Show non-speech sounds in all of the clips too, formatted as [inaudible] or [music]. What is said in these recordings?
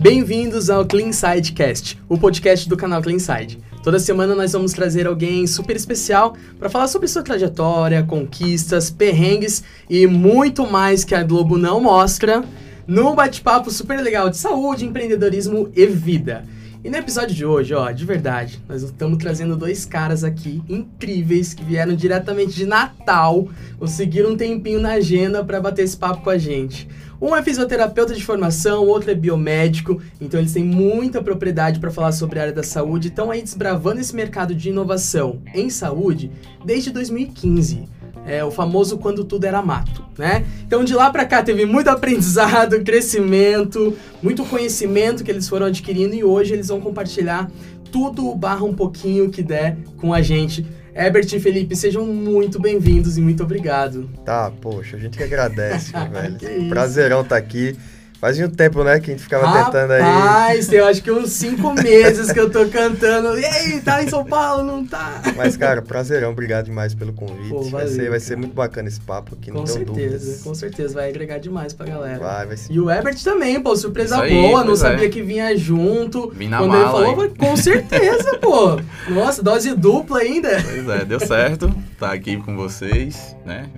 Bem-vindos ao Clean Side Cast, o podcast do canal Clean Side. Toda semana nós vamos trazer alguém super especial para falar sobre sua trajetória, conquistas, perrengues e muito mais que a Globo não mostra num bate-papo super legal de saúde, empreendedorismo e vida. E no episódio de hoje, ó, de verdade, nós estamos trazendo dois caras aqui incríveis que vieram diretamente de Natal, conseguiram um tempinho na agenda para bater esse papo com a gente. Um é fisioterapeuta de formação, o outro é biomédico, então eles têm muita propriedade para falar sobre a área da saúde, estão aí desbravando esse mercado de inovação em saúde desde 2015 é, o famoso quando tudo era mato, né? Então de lá para cá teve muito aprendizado, [laughs] crescimento, muito conhecimento que eles foram adquirindo e hoje eles vão compartilhar tudo barra um pouquinho que der com a gente. Herbert e Felipe, sejam muito bem-vindos e muito obrigado. Tá, poxa, a gente que agradece, [laughs] velho. Prazerão estar tá aqui. Fazia um tempo, né, que a gente ficava Rapaz, tentando aí. Rapaz, eu acho que uns cinco [laughs] meses que eu tô cantando. E aí, tá em São Paulo? Não tá? Mas, cara, prazerão. Obrigado demais pelo convite. Pô, valeu, vai, ser, vai ser muito bacana esse papo aqui, com não certeza, dúvidas. Com certeza, vai agregar demais pra galera. Vai, vai ser. E o Ebert também, pô, surpresa aí, boa, não sabia é. que vinha junto. Vim na Quando mala, ele falou, com certeza, pô. Nossa, dose dupla ainda. Pois é, deu certo. Tá aqui com vocês, né?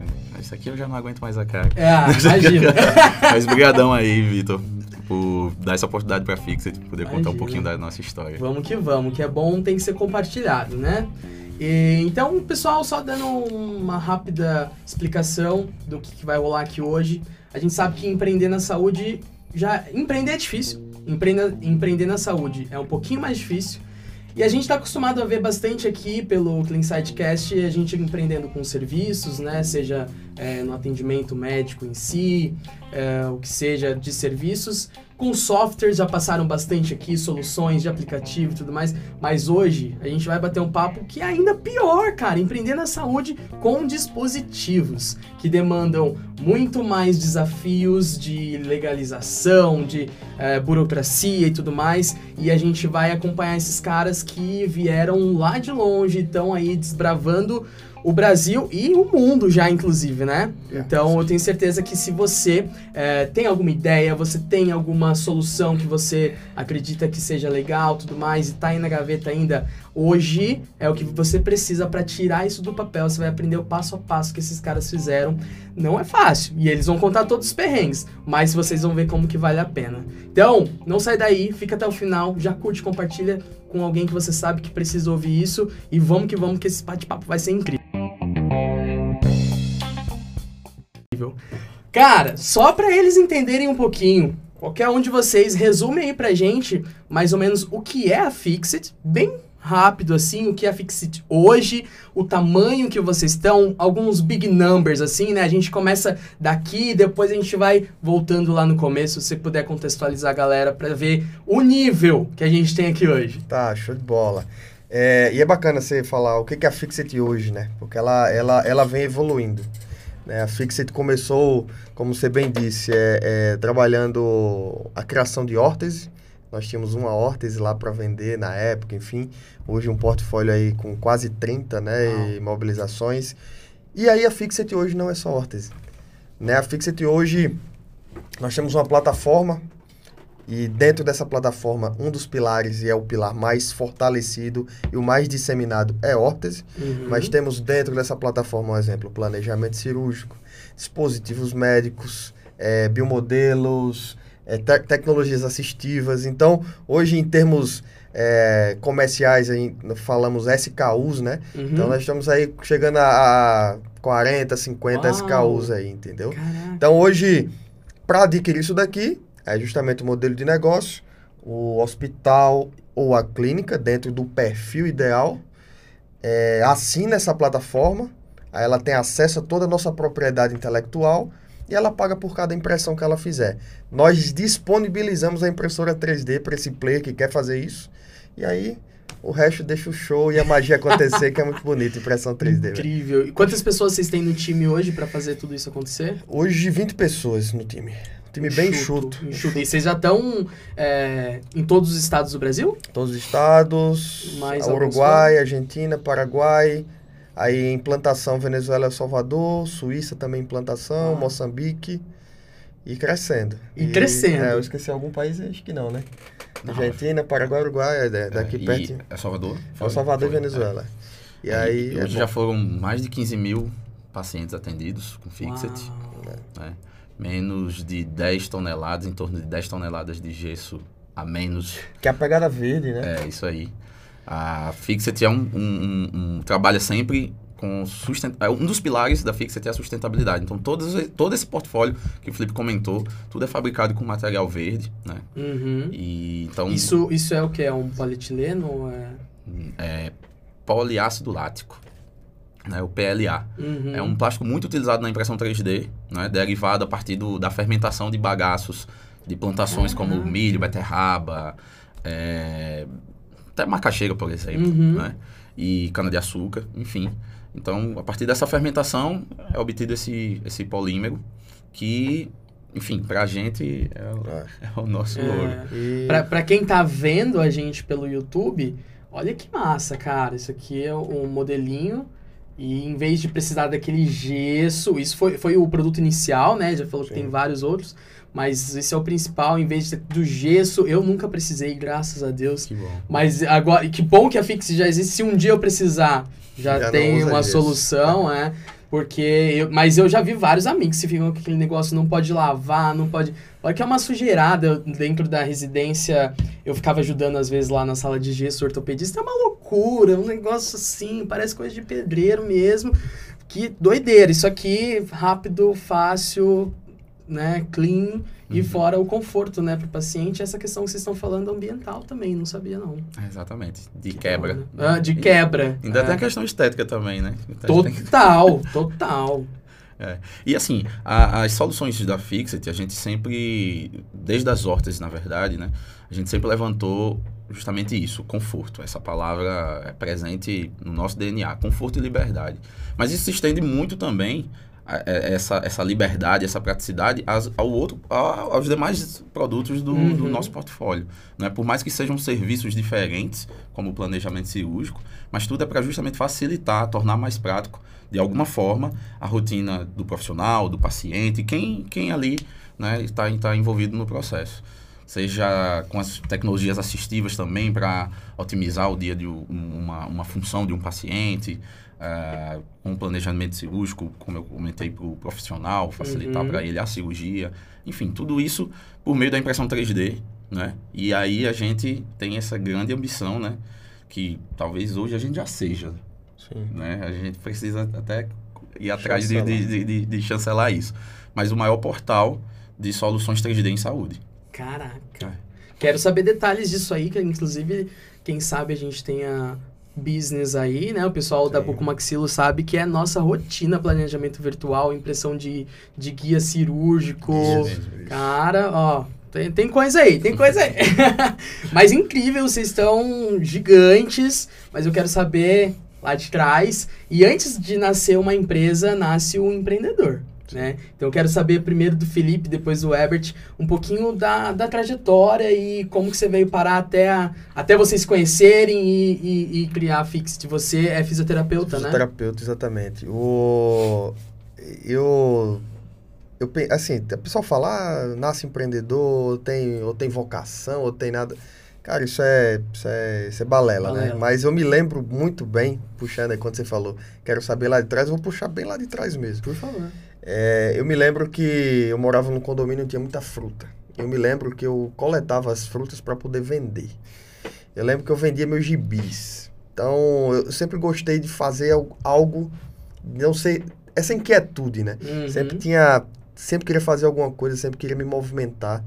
Isso aqui eu já não aguento mais a cara. É, imagina. [laughs] Mas brigadão aí, Vitor por dar essa oportunidade para a Fixit, poder Imagina. contar um pouquinho da nossa história. Vamos que vamos, que é bom, tem que ser compartilhado, né? E, então, pessoal, só dando uma rápida explicação do que, que vai rolar aqui hoje. A gente sabe que empreender na saúde já empreender é difícil. Empreender, empreender na saúde é um pouquinho mais difícil. E a gente está acostumado a ver bastante aqui pelo Clean Sidecast a gente empreendendo com serviços, né? Seja é, no atendimento médico em si, é, o que seja de serviços. Com softwares já passaram bastante aqui, soluções de aplicativo e tudo mais, mas hoje a gente vai bater um papo que é ainda pior, cara, empreender na saúde com dispositivos que demandam muito mais desafios de legalização, de é, burocracia e tudo mais, e a gente vai acompanhar esses caras que vieram lá de longe, estão aí desbravando o Brasil e o mundo já, inclusive, né? É, então eu tenho certeza que se você é, tem alguma ideia, você tem alguma solução que você acredita que seja legal, tudo mais, e tá aí na gaveta ainda, hoje é o que você precisa para tirar isso do papel. Você vai aprender o passo a passo que esses caras fizeram. Não é fácil. E eles vão contar todos os perrengues, mas vocês vão ver como que vale a pena. Então, não sai daí, fica até o final, já curte, compartilha com alguém que você sabe que precisa ouvir isso e vamos que vamos que esse bate-papo vai ser incrível. Cara, só para eles entenderem um pouquinho, qualquer um de vocês resume aí pra gente mais ou menos o que é a Fixit, bem rápido assim, o que é a Fixit hoje, o tamanho que vocês estão, alguns big numbers assim, né? A gente começa daqui, depois a gente vai voltando lá no começo, se puder contextualizar a galera para ver o nível que a gente tem aqui hoje. Tá, show de bola. É, e é bacana você falar o que é a Fixit hoje, né? Porque ela, ela, ela vem evoluindo. Né? A Fixit começou, como você bem disse, é, é, trabalhando a criação de órtese. Nós tínhamos uma órtese lá para vender na época, enfim. Hoje um portfólio aí com quase 30 né, imobilizações. E aí a Fixit hoje não é só órtese. Né? A Fixit hoje, nós temos uma plataforma e dentro dessa plataforma, um dos pilares, e é o pilar mais fortalecido e o mais disseminado, é órtese. Uhum. Mas temos dentro dessa plataforma, um exemplo, planejamento cirúrgico, dispositivos médicos, é, biomodelos, é, te tecnologias assistivas. Então, hoje, em termos é, comerciais, aí, falamos SKUs, né? Uhum. Então, nós estamos aí chegando a, a 40, 50 Uau. SKUs aí, entendeu? Caraca. Então, hoje, para adquirir isso daqui, é justamente o modelo de negócio, o hospital ou a clínica dentro do perfil ideal, é, assina essa plataforma, aí ela tem acesso a toda a nossa propriedade intelectual e ela paga por cada impressão que ela fizer. Nós disponibilizamos a impressora 3D para esse player que quer fazer isso, e aí o resto deixa o show e a magia acontecer, que é muito bonito, impressão 3D. Incrível. E quantas pessoas vocês têm no time hoje para fazer tudo isso acontecer? Hoje, 20 pessoas no time. Time bem chuto. chuto. E vocês já estão é, em todos os estados do Brasil? Todos os estados. Mais Uruguai, Argentina, Paraguai. Aí implantação Venezuela, Salvador, Suíça também implantação, ah. Moçambique. E crescendo. E crescendo. É, eu esqueci algum país, acho que não, né? Não. Argentina, Paraguai, Uruguai, é, é, daqui É, e perto. É Salvador? É o Salvador e Foi, Venezuela. E é. aí. E é hoje bom. já foram mais de 15 mil pacientes atendidos com Fixit. Uau. né? Menos de 10 toneladas, em torno de 10 toneladas de gesso a menos. Que é a pegada verde, né? É isso aí. A Fixit é um, um, um- um- trabalha sempre com sustent... é, um dos pilares da Fixit é a sustentabilidade. Então todos, todo esse portfólio que o Felipe comentou, tudo é fabricado com material verde, né? Uhum. E então Isso, isso é o que? É um polietileno? ou É... é poliácido lático, né? O PLA. Uhum. É um plástico muito utilizado na impressão 3D, né? derivado a partir do, da fermentação de bagaços de plantações como Caraca. milho, beterraba, é, até macaxeira, por exemplo, Uhum. né? e cana-de-açúcar, enfim. Então, a partir dessa fermentação é obtido esse, esse polímero que, enfim, pra gente é o, [laughs] É. o nosso ouro. É. E Pra, pra quem tá vendo a gente pelo YouTube, olha que massa, cara. Isso aqui é um modelinho. E em vez de precisar daquele gesso, isso foi, foi o produto inicial, né? Já falou que Sim. tem vários outros. Mas esse é o principal. Em vez de, do gesso, eu nunca precisei, graças a Deus. Que bom. Mas agora, que bom que a Fix já existe. Se um dia eu precisar, já, Já tem uma gesso. solução, é. Porque, eu, mas eu já vi vários amigos que ficam com aquele negócio, não pode lavar, não pode. Olha que é uma sujeirada dentro da residência. Eu ficava ajudando às vezes lá na sala de gesso, ortopedista. É uma loucura, um negócio assim, parece coisa de pedreiro mesmo. Que doideira. Isso aqui, rápido, fácil, né? Clean. E Uhum. fora o conforto, né, pro paciente, essa questão que vocês estão falando ambiental também, não sabia não. É, Exatamente. De Que quebra. bom, né? Ah, de E quebra. Ainda É. tem a questão estética também, né? Então, tem que- Total, total. [laughs] E assim, a- as soluções da Fixit, a gente sempre, desde as hortas, na verdade, né? A gente sempre levantou justamente isso, conforto. Essa palavra é presente no nosso DNA, conforto e liberdade. Mas isso se estende muito também, essa, essa liberdade, essa praticidade, ao outro, aos demais produtos do, do Uhum. nosso portfólio. Né? Por mais que sejam serviços diferentes, como o planejamento cirúrgico, mas tudo é para justamente facilitar, tornar mais prático, de alguma forma, a rotina do profissional, do paciente, quem, quem ali né, está, está envolvido no processo. Seja com as tecnologias assistivas também para otimizar o dia de um- uma, uma função de um paciente, ah, com planejamento cirúrgico, como eu comentei, para o profissional, facilitar Uhum. para ele a cirurgia. Enfim, tudo isso por meio da impressão 3D, né? E aí a gente tem essa grande ambição, né? Que talvez hoje a gente já seja, Sim. né? A gente precisa até ir atrás de, de, de- de chancelar isso. Mas o maior portal de soluções 3D em saúde. Caraca. É. Quero saber detalhes disso aí, que inclusive, quem sabe a gente tenha business aí, né? O pessoal da Sim. Bucomaxilo sabe que é nossa rotina planejamento virtual, impressão de, de guia cirúrgico. Isso. Cara, ó, tem, tem coisa aí, tem coisa aí. [laughs] [laughs] mas incrível, vocês estão gigantes, mas eu quero saber lá de trás. E antes de nascer uma empresa, nasce um empreendedor. Né? Então eu quero saber primeiro do Felipe, depois do Herbert, um pouquinho da, da trajetória e como que você veio parar até, a, até vocês se conhecerem e, e, e criar a Fixit. Você é fisioterapeuta, né? Fisioterapeuta, exatamente. O... Eu... eu assim, o pessoal fala, ah, nasce empreendedor, tem, ou tem vocação, ou tem nada. Cara, isso é, isso é, isso é balela, né? Balela. Mas eu me lembro muito bem, puxando aí quando você falou, quero saber lá de trás, eu vou puxar bem lá de trás mesmo. Por favor. É, eu me lembro que eu morava num condomínio e tinha muita fruta. Eu me lembro que eu coletava as frutas para poder vender. Eu lembro que eu vendia meus gibis. Então, eu sempre gostei de fazer al- algo, não sei, essa inquietude, né? Uhum. Sempre tinha, sempre queria fazer alguma coisa, sempre queria me movimentar.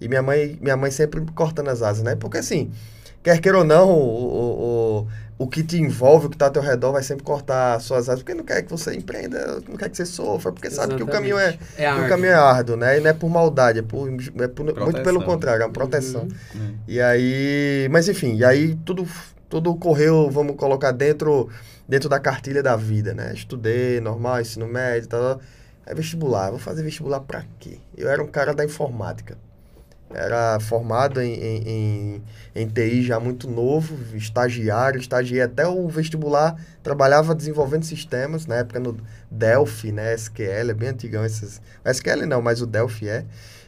E minha mãe, minha mãe sempre me cortando as asas, né? Porque assim, quer queira ou não, o, o, o, o que te envolve, o que está ao teu redor, vai sempre cortar suas asas, porque não quer que você empreenda, não quer que você sofra, porque sabe que o caminho é, é o árduo. caminho é árduo, né? E não é por maldade, é, por, é por- muito pelo contrário, é uma proteção. Uhum. E aí, mas enfim, e aí tudo, tudo correu, vamos colocar dentro, dentro da cartilha da vida, né? Estudei, normal, ensino médio, tal. É vestibular, vou fazer vestibular pra quê? Eu era um cara da informática. Era formado em, em, em, em TI já muito novo, estagiário, estagiei até o vestibular, trabalhava desenvolvendo sistemas, na época no Delphi, né, SQL, é bem antigão esses... SQL não, mas o Delphi é.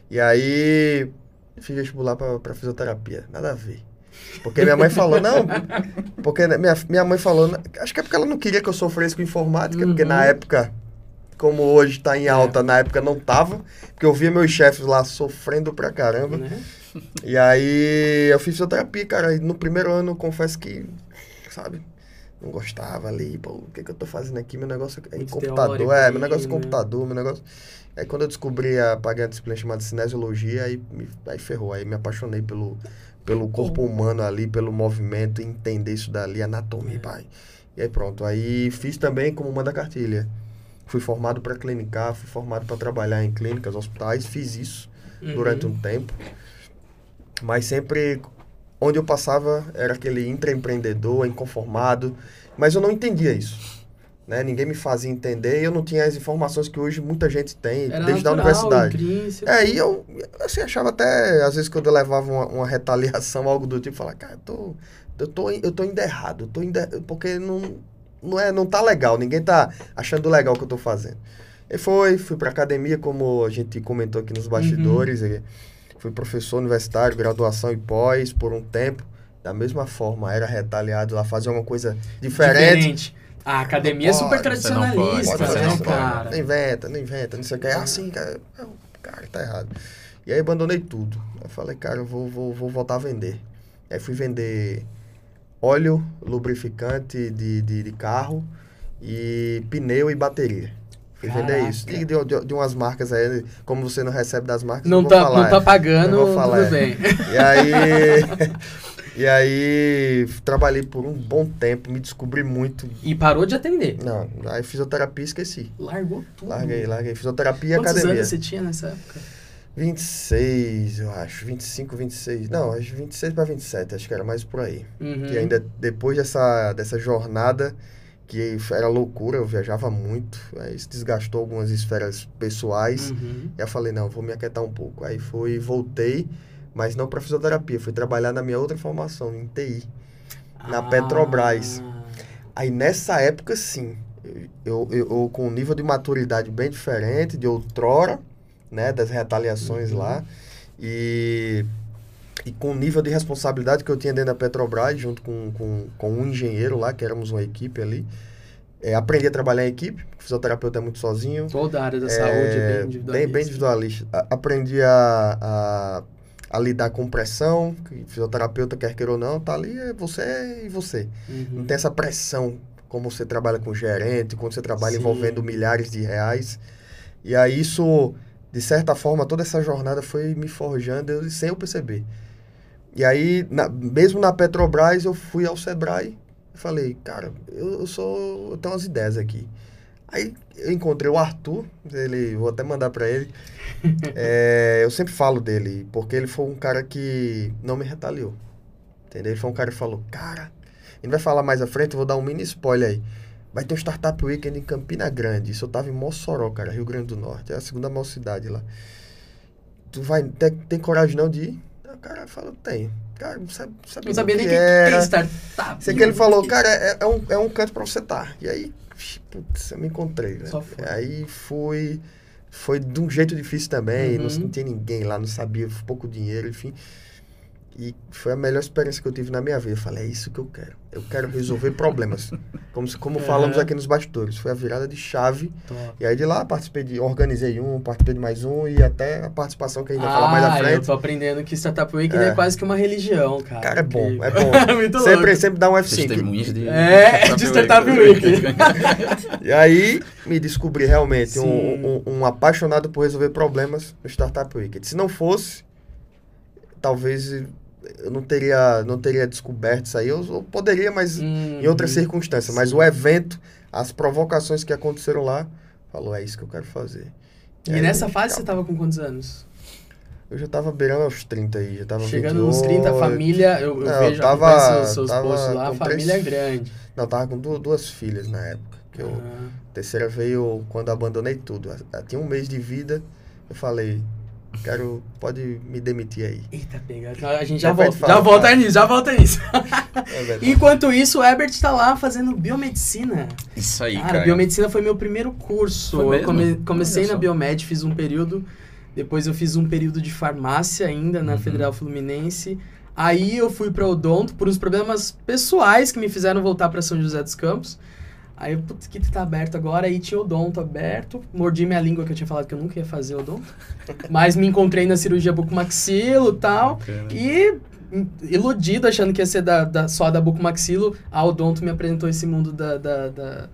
E aí, fiz vestibular para fisioterapia, nada a ver. Porque minha mãe falou, não, porque minha, minha mãe falou, acho que é porque ela não queria que eu sofresse com informática, uhum. porque na uhum. época como hoje está em alta, é. na época não tava, porque eu via meus chefes lá sofrendo pra caramba. Né? E aí eu fiz fisioterapia, cara, e no primeiro ano confesso que, sabe, não gostava ali, pô, o que que eu tô fazendo aqui? Meu negócio é em computador, é, meu negócio é né? computador, meu negócio... Aí quando eu descobri a, paguei a disciplina chamada cinesiologia, aí, me, aí ferrou, aí me apaixonei pelo, pelo corpo humano ali, pelo movimento, entender isso dali, anatomia, é. pai. E aí pronto, aí fiz também como manda cartilha. Fui formado para clinicar, fui formado para trabalhar em clínicas, hospitais, fiz isso uhum. durante um tempo. Mas sempre onde eu passava era aquele intraempreendedor, inconformado, mas eu não entendia isso. Né? Ninguém me fazia entender e eu não tinha as informações que hoje muita gente tem, era desde natural, a universidade. Intrínseco. É, e eu assim, achava até, às vezes, quando eu levava uma, uma retaliação, [laughs] algo do tipo, falar, cara, eu tô, eu tô, eu tô indo errado, eu tô indo, porque não não, é, não tá legal, ninguém tá achando legal o que eu tô fazendo. E foi, fui pra academia, como a gente comentou aqui nos bastidores, uhum. fui professor universitário, graduação e pós por um tempo. Da mesma forma, era retaliado lá, fazer uma coisa diferente. diferente. A academia é super tradicionalista, pode, né, cara? Não inventa, não inventa, não sei o que. É assim, cara. Cara, tá errado. E aí abandonei tudo. Eu falei, cara, eu vou, vou, vou voltar a vender. Aí fui vender óleo lubrificante de, de, de carro e pneu e bateria. Fui vender isso. E de, de, de, umas marcas aí, como você não recebe das marcas, não, tá, falar, não tá pagando, vou falar, tudo bem. E aí, [laughs] e aí trabalhei por um bom tempo, me descobri muito. E parou de atender? Não, aí fisioterapia esqueci. Largou tudo. Larguei, larguei. Fisioterapia e academia. Quantos anos você tinha nessa época? 26, eu acho. 25, 26. Não, acho 26 para 27, acho que era mais por aí. Uhum. Que ainda depois dessa, dessa jornada, que era loucura, eu viajava muito, aí isso desgastou algumas esferas pessoais. Uhum. E eu falei, não, vou me aquietar um pouco. Aí fui, voltei, mas não para fisioterapia, fui trabalhar na minha outra formação, em TI, na ah. Petrobras. Aí nessa época, sim, eu, eu, eu com um nível de maturidade bem diferente de outrora né, das retaliações uhum. lá. E, e com o nível de responsabilidade que eu tinha dentro da Petrobras, junto com, com, com um engenheiro lá, que éramos uma equipe ali, é, aprendi a trabalhar em equipe, fisioterapeuta é muito sozinho. Toda a área da é, saúde é bem individualista. Bem, bem individualista. A, aprendi a, a, a, lidar com pressão, que fisioterapeuta, quer queira ou não, tá ali, é você e você. Uhum. Não tem essa pressão como você trabalha com gerente, quando você trabalha Sim. envolvendo milhares de reais. E aí isso de certa forma, toda essa jornada foi me forjando eu, sem eu perceber. E aí, na, mesmo na Petrobras, eu fui ao Sebrae e falei, cara, eu, eu sou. Eu tenho umas ideias aqui. Aí eu encontrei o Arthur, ele, vou até mandar para ele. é, [laughs] eu sempre falo dele, porque ele foi um cara que não me retaliou. Entendeu? Ele foi um cara que falou, cara, ele vai falar mais à frente, vou dar um mini spoiler aí. Vai ter um Startup Weekend em Campina Grande. Isso eu tava em Mossoró, cara, Rio Grande do Norte. É a segunda maior cidade lá. Tu vai, tem, tem coragem não de ir? O cara falou, tem. Cara, não sabe, sabe não sabia nem que, era. que startup. Sei que ele falou, cara, é, é, um, é um canto pra você estar. Tá. E aí, putz, eu me encontrei, foi. Aí fui. Foi de um jeito difícil também. Uhum. Não, não tinha ninguém lá, não sabia, pouco dinheiro, enfim. E foi a melhor experiência que eu tive na minha vida. Eu falei, é isso que eu quero. Eu quero resolver problemas. [laughs] Como, como falamos aqui nos bastidores. Foi a virada de chave. Top. E aí de lá participei de. Organizei um, participei de mais um e até a participação que a gente vai ah, falar mais à frente. Eu tô aprendendo que Startup Week é, é quase que uma religião, cara. Cara, é bom, é [laughs] bom. Muito sempre, louco. sempre dá um F5. De é, de Startup Week. [laughs] e aí me descobri realmente um, um, um, apaixonado por resolver problemas no Startup Week. Se não fosse, talvez eu não teria, não teria descoberto isso aí. Eu, eu poderia, mas hum, em outras circunstâncias. Mas o evento, as provocações que aconteceram lá, falou, é isso que eu quero fazer. E, e aí, nessa fase você estava com quantos anos? Eu já estava beirando aos 30 aí, já tava Chegando 28. nos 30, a família, eu, eu não, vejo, tava, os seus tava posts lá, a família três, é grande. Não, tava com duas, duas filhas na época. Que eu, a terceira veio quando abandonei tudo. Ela tinha um mês de vida, eu falei, quero, pode me demitir aí. Eita, pega. A gente já Depois volta, fala, já volta fala. nisso, já volta nisso. [laughs] É. Enquanto isso, o Herbert tá lá fazendo biomedicina. Isso aí, Cara, cara. biomedicina foi meu primeiro curso. Foi eu mesmo? come- comecei na. Biomed, fiz um período. Depois eu fiz um período de farmácia ainda na Uhum. Federal Fluminense. Aí eu fui pra Odonto por uns problemas pessoais que me fizeram voltar pra São José dos Campos. Aí putz, que tá aberto agora. Aí tinha Odonto aberto. Mordi minha língua que eu tinha falado que eu nunca ia fazer Odonto. [laughs] Mas me encontrei na cirurgia bucomaxilo e tal. E iludido, achando que ia ser da, da- só da bucomaxilo, a Odonto me apresentou esse mundo da... da- da-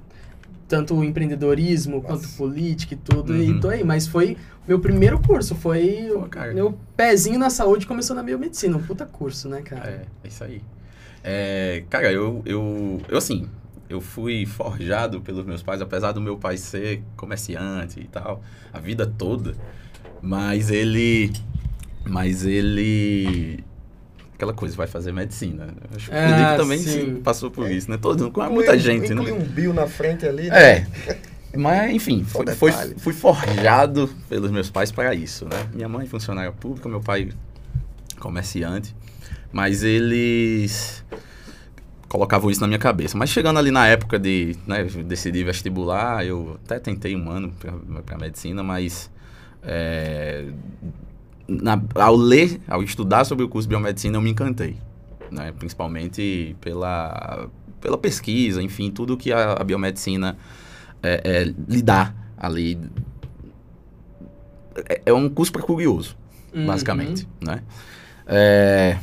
tanto o empreendedorismo Nossa. quanto política e tudo, e Uhum. tô aí. Mas foi meu primeiro curso, foi Pô, meu pezinho na saúde começou na biomedicina, um puta curso, né, cara? É, é isso aí. É, cara, eu, eu, eu assim, eu fui forjado pelos meus pais, apesar do meu pai ser comerciante e tal, a vida toda, mas ele, mas ele, aquela coisa, vai fazer medicina. Acho que o Ah, Felipe também sim. passou por isso, né? Todo, com Inclui muita gente, inclui né? um bio na frente ali. né? É. Mas, enfim, foi, foi, fui forjado pelos meus pais para isso, né? Minha mãe funcionária pública, meu pai comerciante. Mas eles colocavam isso na minha cabeça. Mas chegando ali na época de né, decidir vestibular, eu até tentei um ano para medicina, mas é, na- ao ler, ao estudar sobre o curso de biomedicina, eu me encantei. Né? Principalmente pela, pela pesquisa, enfim, tudo que a, a biomedicina é, é, lhe dá ali. É, é um curso para curioso Uhum. basicamente, né? É,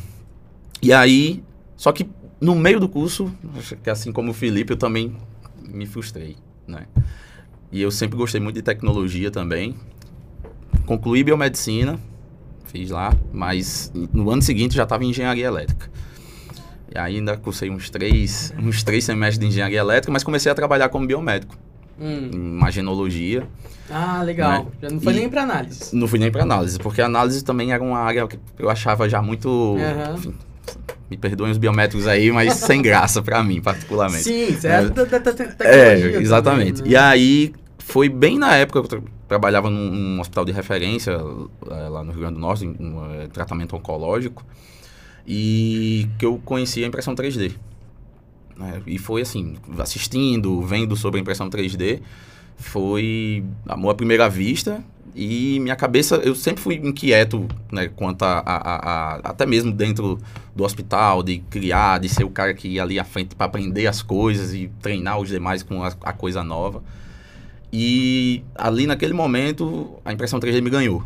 e aí, só que no meio do curso, que assim como o Felipe, eu também me frustrei, né? E eu sempre gostei muito de tecnologia também. Concluí biomedicina, fiz lá, mas no ano seguinte já estava em engenharia elétrica. E ainda cursei uns três, uns três semestres de engenharia elétrica, mas comecei a trabalhar como biomédico, Hum. imagenologia. Ah, legal. Né? Já não foi E- nem pra análise. Não fui nem para análise, porque a análise também era uma área que eu achava já muito. Aham. enfim, me perdoem os biométricos aí, mas [laughs] sem graça para mim, particularmente. Sim, você é, É. da, da- da te- É, exatamente. também, E né? aí foi bem na época que eu tra- trabalhava num, num hospital de referência eh, lá no Rio Grande do Norte, em um, eh, tratamento oncológico, e que eu conheci a impressão 3D. né? E foi assim, assistindo, vendo sobre a impressão 3D, foi amor à primeira vista. E minha cabeça, eu sempre fui inquieto, né, quanto a, a- a- até mesmo dentro do hospital, de criar, de ser o cara que ia ali à frente para aprender as coisas e treinar os demais com a, a coisa nova. E ali naquele momento, a impressão 3D me ganhou.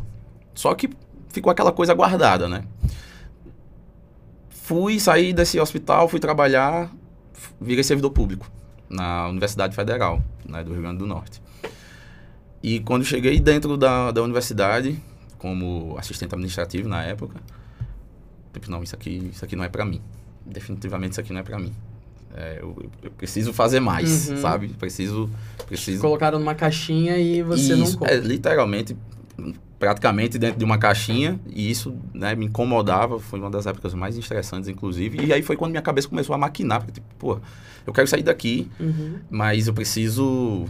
Só que ficou aquela coisa guardada, né? Fui sair desse hospital, fui trabalhar, virei servidor público na Universidade Federal, né, do Rio Grande do Norte. E quando cheguei dentro da, da universidade, como assistente administrativo na época, tipo, não, isso aqui, isso aqui não é para mim. Definitivamente isso aqui não é para mim. É, eu, eu preciso fazer mais, Uhum. sabe? Preciso, preciso Colocaram numa caixinha e você não isso, compra. é, literalmente, praticamente dentro de uma caixinha, e isso né, me incomodava, foi uma das épocas mais estressantes, inclusive, e aí foi quando minha cabeça começou a maquinar, porque, tipo, pô, eu quero sair daqui, Uhum. mas eu preciso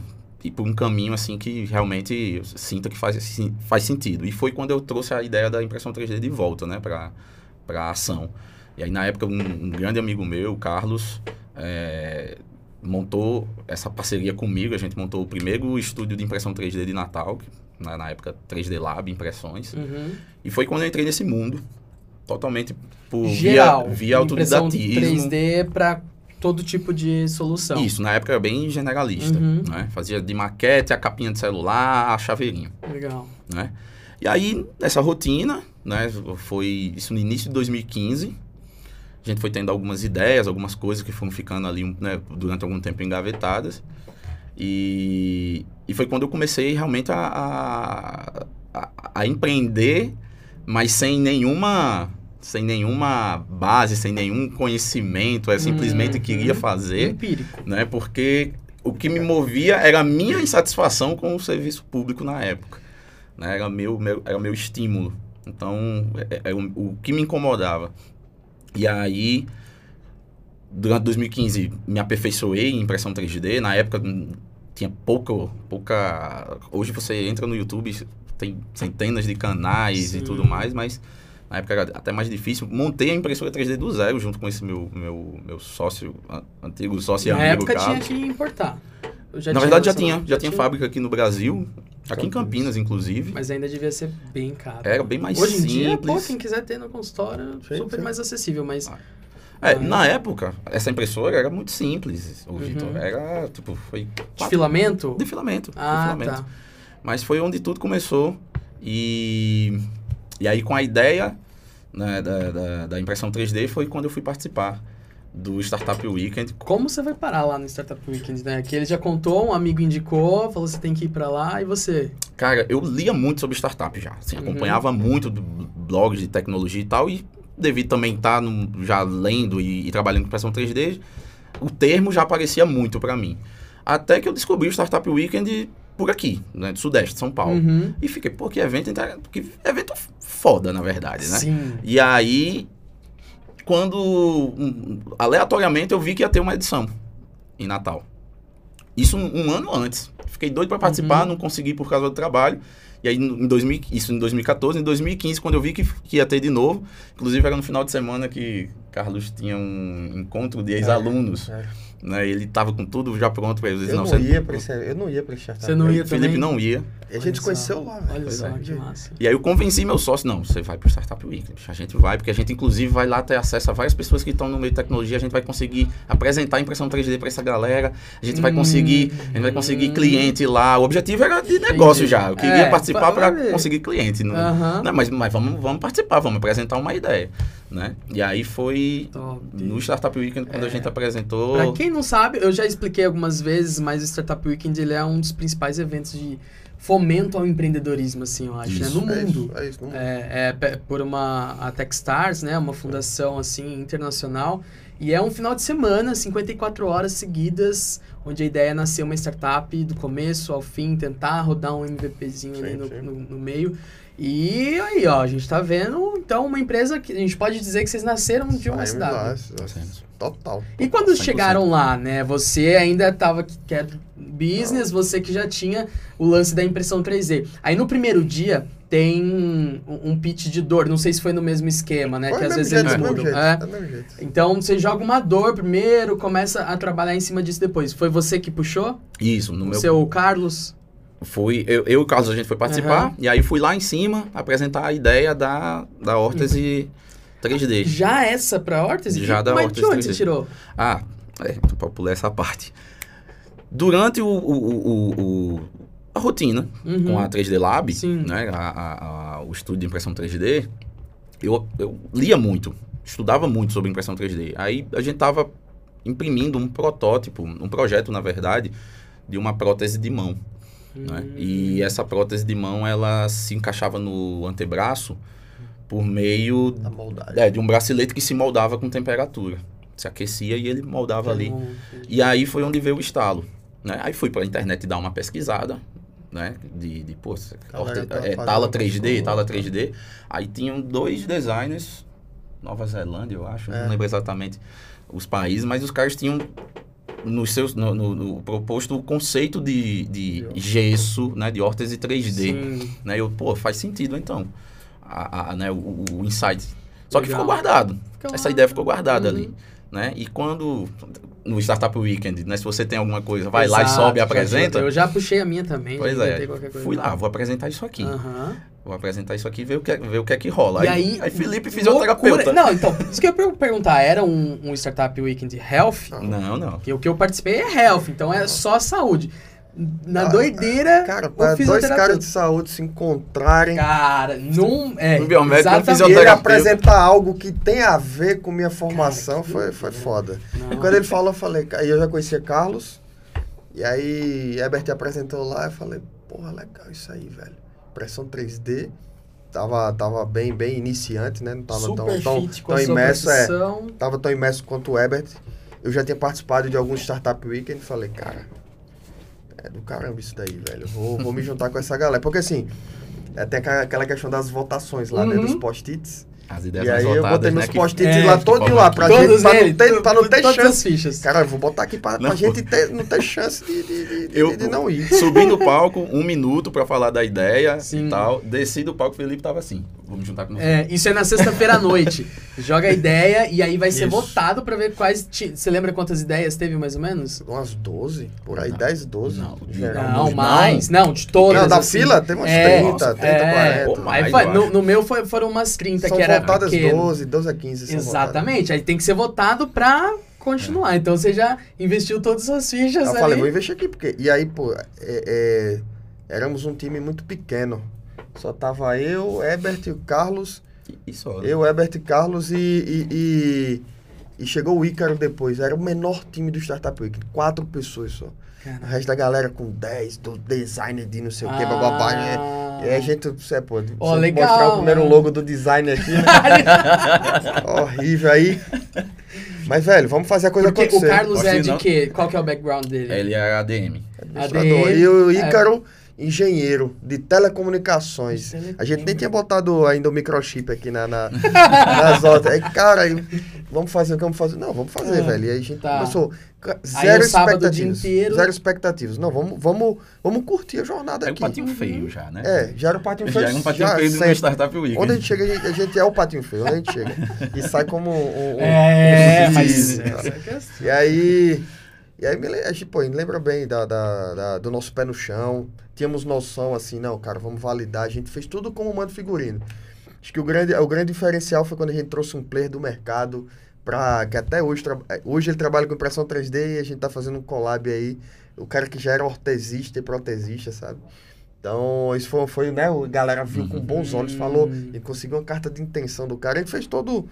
por um caminho, assim, que realmente eu sinta que faz, faz sentido. E foi quando eu trouxe a ideia da impressão 3D de volta, né, pra, pra ação. E aí, na época, um, um grande amigo meu, o Carlos, é, montou essa parceria comigo. A gente montou o primeiro estúdio de impressão 3D de Natal, na, na época 3D Lab, impressões. Uhum. E foi quando eu entrei nesse mundo, totalmente por Geral. via, via autodidatismo. 3D pra todo tipo de solução. Isso, na época era bem generalista, Uhum. né? Fazia de maquete, a capinha de celular, a chaveirinho, Legal. né? E aí, nessa rotina, né? Foi isso no início de 2015. A gente foi tendo algumas ideias, algumas coisas que foram ficando ali né, durante algum tempo engavetadas. E, e foi quando eu comecei realmente a, a, a- a empreender, mas sem nenhuma sem nenhuma base, sem nenhum conhecimento, eu simplesmente Uhum. queria fazer Empírico. né? Porque o que me movia era a minha insatisfação com o serviço público na época, né? Era meu, meu era meu estímulo. Então, é, é o, o que me incomodava. E aí, durante 2015, me aperfeiçoei em impressão 3D. Na época, hum, tinha pouco, pouca. Hoje você entra no YouTube, tem centenas de canais Sim. e tudo mais, mas na época era até mais difícil. Montei a impressora 3D do zero junto com esse meu, meu, meu sócio, a- antigo sócio e Na amigo época tinha Carlos. que importar. Já Na tinha verdade já tinha, já tinha fábrica aqui no Brasil, aqui em Campinas inclusive. Mas ainda devia ser bem caro. Era bem mais Hoje em dia, pô, simples. quem quiser ter no consultório, Sim, super sim. mais acessível, mas... Ah, É, na época, essa impressora era muito simples, o Uhum. Vitor. Era, tipo, foi... De quatro- filamento? De filamento. de Ah, filamento. tá. Mas foi onde tudo começou. E, e aí, com a ideia né, da, da, da impressão 3D, foi quando eu fui participar do Startup Weekend. Como você vai parar lá no Startup Weekend, né? Que ele já contou, um amigo indicou, falou você tem que ir pra lá, e você? Cara, eu lia muito sobre startup já. Assim, Uhum. Acompanhava muito blogs de tecnologia e tal. E devido também estar já lendo e, e trabalhando com impressão 3D, o termo já aparecia muito para mim. Até que eu descobri o Startup Weekend por aqui, né, do Sudeste, São Paulo. Uhum. E fiquei, pô, que evento, que evento foda, na verdade, né? Sim. E aí, quando aleatoriamente eu vi que ia ter uma edição em Natal. Isso um, um ano antes. Fiquei doido para participar, Uhum. não consegui por causa do trabalho. E aí, em 2000, isso em 2014, em 2015, quando eu vi que, que ia ter de novo, inclusive era no final de semana que Carlos tinha um encontro de ex-alunos, É. né? Ele tava com tudo já pronto para eles. Eu não, você- ia pra esse, eu não ia pra esse startup. Você não ia Felipe também? não ia. E a Olha gente só. conheceu lá, velho. Olha só, é. que massa. E aí eu convenci meu sócio, não, você vai pro Startup Weekend, a gente vai, porque a gente inclusive vai lá ter acesso a várias pessoas que estão no meio de tecnologia, a gente vai conseguir apresentar a impressão 3D para essa galera, a gente vai Hum. conseguir, a gente vai conseguir cliente lá. O objetivo era de negócio já, eu queria É, participar vai para conseguir cliente. Não, não, mas, mas vamos, vamos participar, vamos apresentar uma ideia, né? E aí foi Top. no Startup Weekend quando a gente apresentou. Pra quem não sabe, eu já expliquei algumas vezes, mas o Startup Weekend ele é um dos principais eventos de fomento ao empreendedorismo, assim, eu acho, né? Isso. no É mundo. isso, é isso, no mundo. É, é pe- por uma a Techstars, né, uma fundação assim internacional, e é um final de semana, 54 horas seguidas, onde a ideia é nascer uma startup do começo ao fim, tentar rodar um MVPzinho ali Sim, no, sim. no, no meio. E aí, ó, a gente tá vendo, então, uma empresa que a gente pode dizer que vocês nasceram de uma cidade. lá, Total. E quando 100%. chegaram lá, né? Você ainda tava que era business, você que já tinha o lance da impressão 3D. Aí no primeiro dia tem um, um pitch de dor, não sei se foi no mesmo esquema, né? Foi que às vezes jeito, eles mudam. jeito, É. jeito. Então você joga uma dor primeiro, começa a trabalhar em cima disso depois. Foi você que puxou? Isso, no o meu seu Carlos? Foi, eu, eu e o Carlos, a gente foi participar, Aham. e aí fui lá em cima apresentar a ideia da, da órtese 3D. Já essa pra órtese? Já da Mas órtese de onde 3D. você tirou? Ah, é, pra pular essa parte. Durante o, o, o- o- a rotina Uhum. com a 3D Lab, Sim. né, a- a- a- o estudo de impressão 3D, eu, eu lia muito, estudava muito sobre impressão 3D. Aí a gente tava imprimindo um protótipo, um projeto, na verdade, de uma prótese de mão. Né? Hum. E essa prótese de mão, ela se encaixava no antebraço por meio é, de um bracelete que se moldava com temperatura. Se aquecia e ele moldava ali. Bom, E aí foi onde veio o estalo. Né? Aí fui para a internet dar uma pesquisada, né? De, de pô, orte- tá é, tala uma 3D, pessoa. tala 3D. Aí tinham dois designers, Nova Zelândia, eu acho, É. não lembro exatamente os países, mas os caras tinham nos seus, no, no- no proposto o conceito de, de gesso, né? De órtese 3D. Sim. Né? Eu, pô, faz sentido então. A, a- né, o, o insight. Só que Legal. ficou guardado. Essa lá. ideia ficou guardada Uhum. ali. Né? E quando. No Startup Weekend, né? Se você tem alguma coisa, vai lá e Exato, sobe e já- apresenta. Eu já puxei a minha também. Pois já é. Fui lá, lá. vou apresentar isso aqui. Aham. Vou apresentar isso aqui e ver o que, é- ver o que é que rola. E aí, Felipe, loucura- fisioterapeuta. Não, então, isso que eu ia perguntar, era um, um Startup Weekend Health? Não, não. Que o que eu participei é Health, então é só saúde. Na Ah, doideira, Cara, dois fisioterapeuta- caras de saúde se encontrarem Cara, não... É, Um biomédico, um e ele fisioterapeuta. apresentar algo que tem a ver com minha formação foi, foi foda. Não. E quando ele falou, eu falei, e eu já conhecia Carlos, e aí Herbert apresentou lá, eu falei, porra, legal isso aí, velho. Impressão 3D, tava, tava bem, bem iniciante, né? Não tava Super tão, tão, tão imerso, é, tava tão imerso quanto o Herbert. Eu já tinha participado de alguns Startup Weekend e falei, cara, é do caramba isso daí, velho. Vou, vou me juntar com essa galera. Porque assim, é, tem aquela- questão das votações lá, né? Uhum. Dos post-its. As ideias E aí eu botei né, meus que- post-its É, lá todo formam lá, pra, Todos gente, pra, não ter, pra não ter chance. fichas. Cara, eu vou botar aqui pra, pra Não. gente ter, não ter chance de, de, de- de- Eu de não ir. subi no [laughs] palco, um minuto pra falar da ideia Sim. e tal. Desci do palco, o Felipe tava assim. Vamos juntar com você. É, isso é na sexta-feira à noite. [laughs] Joga a ideia e aí vai ser Isso. votado pra ver quais. ti- Você lembra quantas ideias teve mais ou menos? Umas 12, por aí, Não. 10, 12. Não. Não, não. mais. Não, de todas. Não, da assim. fila tem umas É, 30, 30, é, 40. Pô, Aí mais, no, meu foi- foram umas 30, São que era votadas pequeno. 12, 12 a 15 são votadas. Exatamente. Aí tem que ser votado pra continuar. Então você já investiu todas as fichas Eu ali. falei, vou investir aqui, porque... E aí, pô, é- é, éramos um time muito pequeno. Só tava eu, Herbert e o Carlos. E só. né? Eu, Herbert e Carlos e, e, e, e chegou o Ícaro depois. Era o menor time do Startup Week. Quatro pessoas só. O Caraca. resto da galera com 10, do designer de não sei o que, Ah. bababá. E aí a gente, você pode Ó, se legal, mostrar o primeiro né? logo do design aqui. né? [laughs] Horrível aí. Mas, velho, vamos fazer a coisa Porque o acontecer. Carlos Acho é de não. quê? Qual que é o background dele? Ele é ADM. Administrador. ADM, E o é. Ícaro, engenheiro de telecomunicações. Tele- A gente nem tinha botado ainda o microchip aqui na, na, [laughs] nas outras. Aí, cara, aí, vamos fazer o que vamos fazer? Não, vamos fazer, Ah, velho. E aí a gente tá. começou. Zero o o expectativas. inteiro- Zero expectativas. Não, vamos, vamos, vamos curtir a jornada É um aqui. patinho feio já, né? É, já era o patinho feio. Já é um patinho já feio do sempre. Startup Week. Onde a gente chega, a gente, a gente é o patinho feio. Onde a gente chega. E sai como um. um- É, um- mas. É. E aí. E aí me a gente, pô, me lembra bem da, da- da- do nosso pé no chão. Tínhamos noção assim, não, cara, vamos validar. A gente fez tudo como mando figurino. Acho que o grande, o grande diferencial foi quando a gente trouxe um player do mercado para que até hoje, tra- hoje ele trabalha com impressão 3D e a gente tá fazendo um collab aí. O cara que já era ortesista e protesista, sabe? Então, isso foi, foi né? A galera viu com bons olhos, falou e conseguiu uma carta de intenção do cara. Gente fez todo.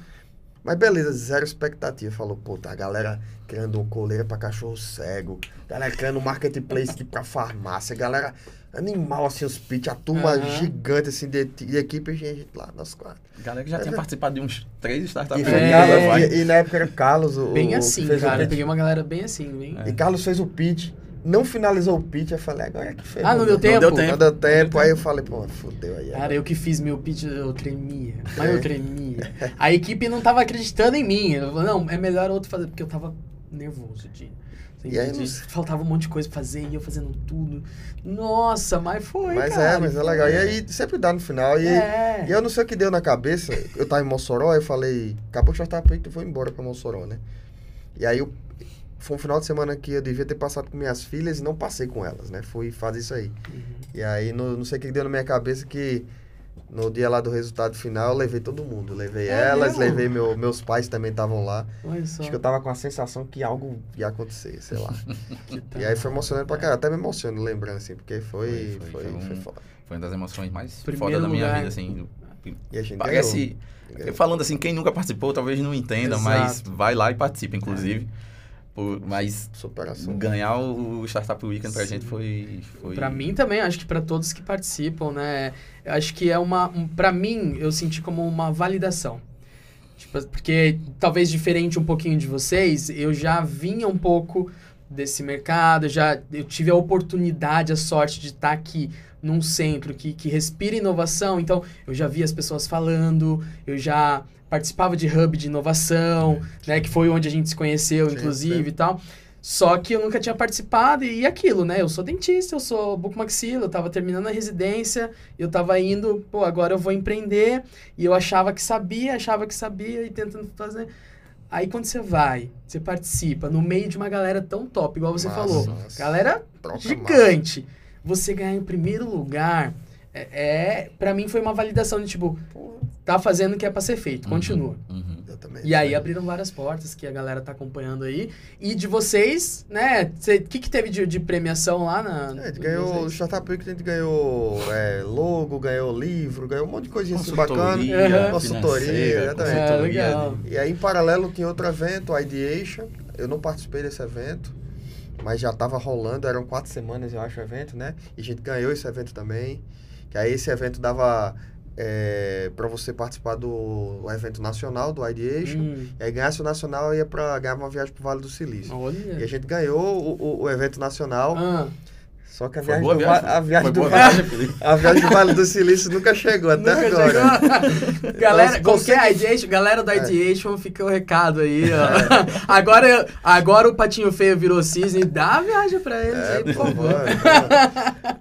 Mas beleza, zero expectativa. Falou, pô, tá a galera criando coleira pra cachorro cego, galera criando um marketplace pra farmácia, galera animal assim, os pitch, a turma Aham. gigante assim de, de equipe, e a gente lá, nós quatro. Galera que já tinha participado de uns três E, startups. foi É. E- e na época era Carlos, o, Bem o- assim, que fez o cara. Eu peguei uma galera bem assim, bem. E Carlos fez o pitch, não finalizou o pitch, eu falei, agora é que fez. Ah, não deu Não tempo? deu Não tempo. deu tempo, aí eu falei, pô, fodeu aí. Cara, eu que fiz meu pitch, eu tremia. [laughs] Mas É. eu tremia. A equipe não tava acreditando em mim. Eu falei, não, é melhor outro fazer, porque eu tava nervoso de. E aí, não- faltava um monte de coisa pra fazer e eu fazendo tudo. Nossa, mas foi. Mas cara, é, mas é foi. legal. E aí sempre dá no final. E, É. e eu não sei o que deu na cabeça. Eu tava em Mossoró, eu falei, acabou de startup aí, tu foi embora pra Mossoró, né? E aí eu, foi um final de semana que eu devia ter passado com minhas filhas e não passei com elas, né? Fui fazer isso aí. Uhum. E aí no, não sei o que deu na minha cabeça que no dia lá do resultado final eu levei todo mundo. Levei É elas, mesmo? levei meu, meus pais também estavam lá. Olha só. Acho que eu tava com a sensação que algo ia acontecer, sei lá. [laughs] que E aí foi emocionante pra caralho. Até me emociono lembrando, assim, porque foi. Foi, Foi, foi, foi, foi um- foda. Foi uma das emoções mais Primeiro fodas da minha lugar. vida, assim. E a gente Parece. ganhou. Falando assim, quem nunca participou talvez não entenda, Exato. mas vai lá e participa, inclusive. Por- mas Superação. ganhar o Startup Weekend pra Sim. gente foi. foi... Pra mim também, acho que pra todos que participam, né? Acho que é uma. Um, pra mim, eu senti como uma validação. Tipo, porque talvez diferente um pouquinho de vocês, eu já vinha um pouco desse mercado, já eu tive a oportunidade, a sorte de estar aqui num centro que, que respira inovação, então eu já vi as pessoas falando, eu já participava de hub de inovação, né, que foi onde a gente se conheceu, Sim, inclusive sim. e tal. Só que eu nunca tinha participado e aquilo, né? Eu sou dentista, eu sou bucomaxilo, eu tava terminando a residência, eu tava indo, pô, agora eu vou empreender, e eu achava que sabia, achava que sabia e tentando fazer. Aí quando você vai, você participa no meio de uma galera tão top, igual você Massa, falou, massa. galera Troca gigante, você ganhar em primeiro lugar, é, é para mim foi uma validação de tipo, tá fazendo o que é pra ser feito, Uhum, continua. uhum. Exatamente. E aí abriram várias portas que a galera tá acompanhando aí. E de vocês, né? O que, que teve de, de premiação lá na. É, a ganhou, o? Startup Week a gente ganhou é, logo, ganhou livro, ganhou um monte de coisinha assim bacana. Consultoria, Aham. Consultoria, exatamente. É, legal. E aí, em paralelo, tinha outro evento, o Ideation. Eu não participei desse evento, mas já estava rolando, eram quatro semanas, eu acho, o evento, né? E a gente ganhou esse evento também. Que aí esse evento dava é, para você participar do evento nacional, do Ideation. Hum, E aí ganhasse o nacional ia para ganhar uma viagem pro Vale do Silício. E a olha. gente ganhou o, o- o evento nacional. Ah, Só que a viagem, do, viagem? A viagem do Vale, viagem, a viagem do Vale do Silício nunca chegou até Nunca agora. chegou. [laughs] Galera, Nós é? consegui- Ideation, galera É. Ideation, fica o recado aí, ó. [laughs] agora, agora o Patinho Feio virou cisne, dá a viagem pra eles É, aí, por favor. vai.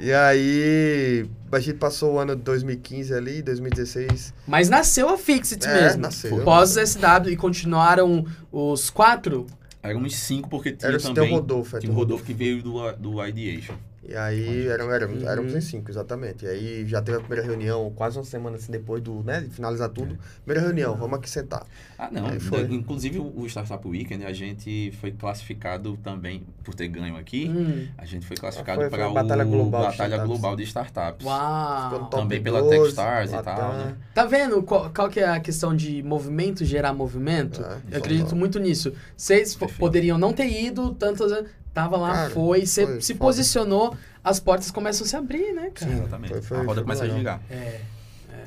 E, e aí, a gente passou o ano de 2015 ali, 2016. Mas nasceu a Fixit É, mesmo. nasceu. Pós SW e continuaram os quatro? Eram uns cinco, porque tinha Era também... Tem o Rodolfo, é, Tinha o Rodolfo que veio do, do Ideation. E aí eram, eram, Uhum. éramos em cinco, exatamente. E aí já teve a primeira reunião, quase uma semana assim depois do, né, de finalizar tudo. Primeira reunião, vamos aqui sentar. Ah, não. Aí foi. Inclusive, o o Startup Weekend, a gente foi classificado também, por ter ganho aqui, Hum. a gente foi classificado foi- foi para a o Batalha Global de Batalha Startups. Global de Startups. Uau. Também pela 12, Techstars e Latam. tal, né? Tá vendo qual, qual que é a questão de movimento, gerar movimento? Ah, Eu acredito muito nisso. Vocês poderiam não ter ido, tantas tava lá, Cara, foi, você se foda. posicionou, as portas começam a se abrir, né, cara? Sim, exatamente. Foi- foi- a roda começa a girar. É.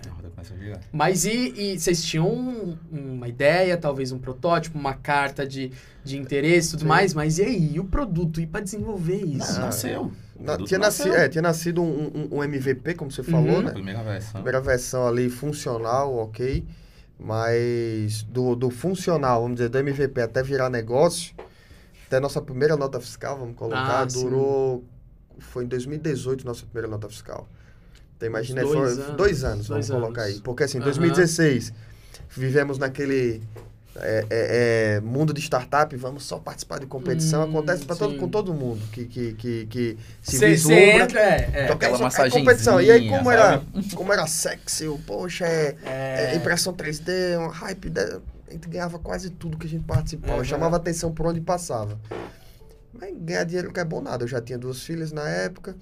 A roda começa a girar. Mas e, e vocês tinham um- uma ideia, talvez um protótipo, uma carta de, de interesse e tudo Sim. mais, mas e aí? E o produto? E pra desenvolver isso? Não, Ah, nasceu. O Na- tinha, nasci, é, tinha nascido um, um- um MVP, como você Uhum. falou, A né? primeira versão. Primeira versão ali funcional, ok. Mas do, do funcional, vamos dizer, do MVP até virar negócio, até nossa primeira nota fiscal, vamos colocar, Ah, sim. durou. Foi em 2018 nossa primeira nota fiscal. Então imagina, foi dois dois anos, dois anos, dois vamos colocar anos. aí. Porque assim, em Aham. 2016 vivemos naquele é, é, é, mundo de startup, vamos só participar de competição, Hum, acontece pra todo, sim. com todo mundo que, que, que, que se Cê- cê vislumbra. entra, é, é. Então, Aquela é massagenzinha, competição. E aí, como era, [laughs] como era sexy, poxa, é, é, É. impressão 3D, um hype, da- a gente ganhava quase tudo que a gente participava, Uhum. chamava atenção por onde passava. Mas ganhar dinheiro não é bom nada. Eu já tinha duas filhas na época.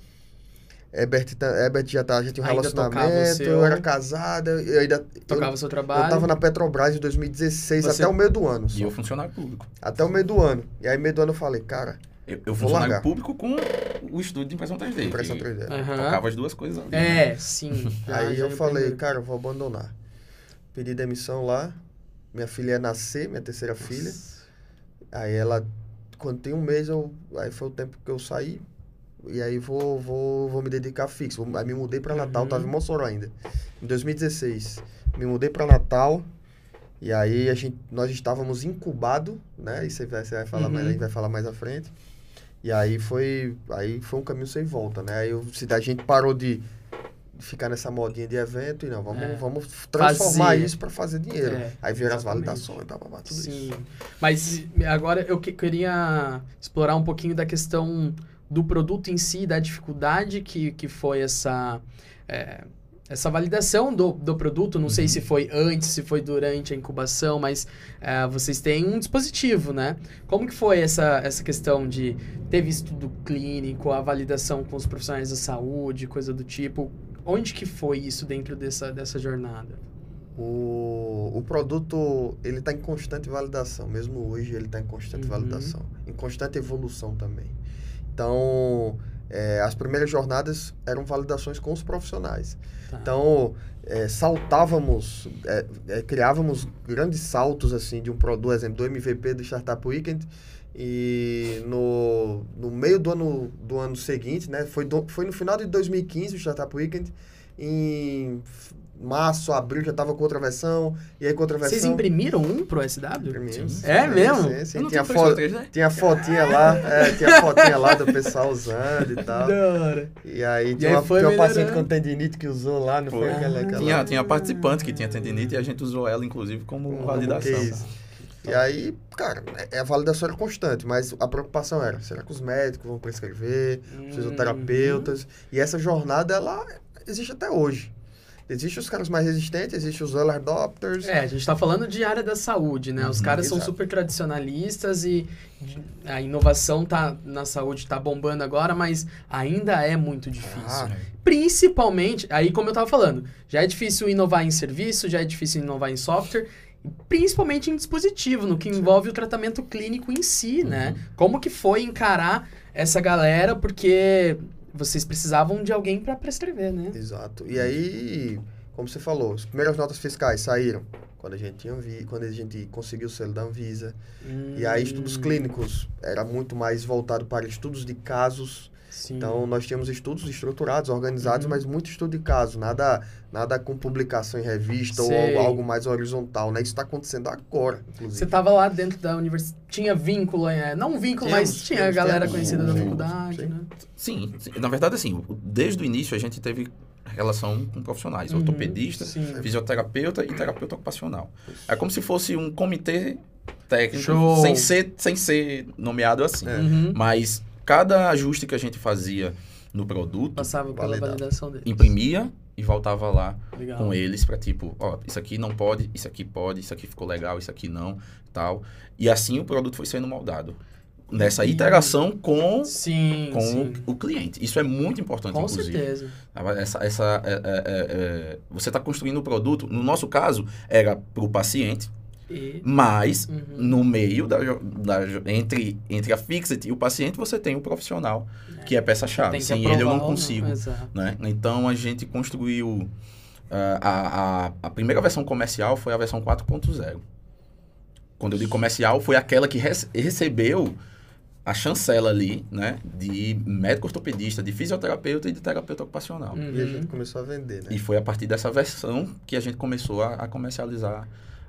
Herbert, ta- Herbert já, tá, já tinha um Ainda relacionamento, seu- eu era casada, eu ainda. Tocava eu, seu eu trabalho. tava na Petrobras em 2016 Você- até o meio do ano. E só. eu funcionário público. Até o meio do ano. E aí, meio do ano, eu falei, cara, Eu, eu Vou funcionário largar. público com o estúdio de impressão 3D. impressão que 3D. Aham. Tocava as duas coisas ali. É, sim. [laughs] Já- Aí já eu falei, cara, eu vou abandonar. Pedi demissão lá. Minha filha ia nascer, minha terceira filha. Aí ela, quando tem um mês, eu, aí foi o tempo que eu saí. E aí vou, vou, vou me dedicar fixo. Aí me mudei pra Natal, Uhum. tava em Mossoró ainda. Em 2016. Me mudei pra Natal. E aí a gente, nós estávamos incubados, né? Isso aí vai- você vai falar mais, Uhum. a gente vai falar mais à frente. E aí foi, aí foi um caminho sem volta, né? Aí eu, se a gente parou de ficar nessa modinha de evento e não, vamos, É. vamos transformar Fazer. isso para fazer dinheiro. É, aí vieram as validações, blá, tudo Sim. isso. Mas agora eu que- queria explorar um pouquinho da questão do produto em si, da dificuldade que, que foi essa, é, essa validação do, do produto. Não sei Uhum. se foi antes, se foi durante a incubação, mas é, vocês têm um dispositivo, né? Como que foi essa, essa questão de teve estudo clínico, a validação com os profissionais da saúde, coisa do tipo? Onde que foi isso dentro dessa, dessa jornada? O, o produto, ele está em constante validação. Mesmo hoje, ele está em constante Uhum. validação. Em constante evolução também. Então, é, as primeiras jornadas eram validações com os profissionais. Tá. Então, é, saltávamos, é, é, criávamos grandes saltos, assim, de um produto, exemplo, do MVP do Startup Weekend, e no, no meio do ano, do ano seguinte, né, foi, do- foi no final de 2015 o Startup Weekend, em março, abril já estava com outra versão, e aí com outra versão... Vocês imprimiram um pro SW? Imprimimos. É Sim, mesmo? sim, sim. Tinha, fo 3D. tinha fotinha lá, é, tinha fotinha lá do pessoal usando e [laughs] tal. Da hora. E aí E tinha aí uma, tinha uma paciente com tendinite que usou lá, não foi, Foi. aquela... aquela... Tinha, tinha participante que tinha tendinite e a gente usou ela, inclusive, como Como validação. case. E aí, cara, é- a validação era constante, mas a preocupação era, será que os médicos vão prescrever, os fisioterapeutas? E essa jornada, ela existe até hoje. Existem os caras mais resistentes, existem os early adopters. É, a gente tá falando de área da saúde, né? Os Uhum, caras são exato. super tradicionalistas e a inovação tá na saúde tá bombando agora, mas ainda é muito difícil. Ah, Principalmente, aí como eu tava falando, já é difícil inovar em serviço, já é difícil inovar em software, principalmente em dispositivo, no que envolve o tratamento clínico em si, né? Como que foi encarar essa galera, porque vocês precisavam de alguém para prescrever, né? Exato. E aí, como você falou, as primeiras notas fiscais saíram quando a gente tinha vi, quando a gente conseguiu o selo da Anvisa. E aí, estudos Hum, clínicos era muito mais voltado para estudos de casos. Sim. Então, nós tínhamos estudos estruturados, organizados, Uhum. mas muito estudo de caso, nada, nada com publicação em revista Sei. ou algo mais horizontal, né? Isso está acontecendo agora, inclusive. Você tava lá dentro da universidade, tinha vínculo, é, não um vínculo, Tínhamos, mas tinha tínhamos, galera tínhamos. conhecida da faculdade, sim. né? Sim, sim. na verdade, assim, desde o início a gente teve relação com profissionais, Uhum, ortopedista, sim. fisioterapeuta e terapeuta ocupacional. É como se fosse um comitê técnico, Show. sem ser, sem ser nomeado assim. É. Uhum. Mas cada ajuste que a gente fazia no produto, Passava pela Validado. validação dele. imprimia e voltava lá Legal. com eles para tipo, ó, isso aqui não pode, isso aqui pode, isso aqui ficou legal, isso aqui não, tal. E assim o produto foi sendo moldado. Nessa E- interação com, Sim, com sim. o cliente. Isso é muito importante, Com inclusive. certeza. Essa, essa, é, é, é, é, você está construindo o produto. No nosso caso, era para o paciente, E... mas Uhum. no meio da, da entre, entre a Fixit e o paciente, você tem o profissional, que é peça-chave. Sem ele eu não ou consigo. Exato. né? Então a gente construiu. ah, a, a, a primeira versão comercial foi a versão 4.0. Quando eu digo comercial, foi aquela que rece- recebeu a chancela ali, né? De médico ortopedista, de fisioterapeuta e de terapeuta ocupacional. Uhum. E a gente começou a vender, né? E foi a partir dessa versão que a gente começou a, a comercializar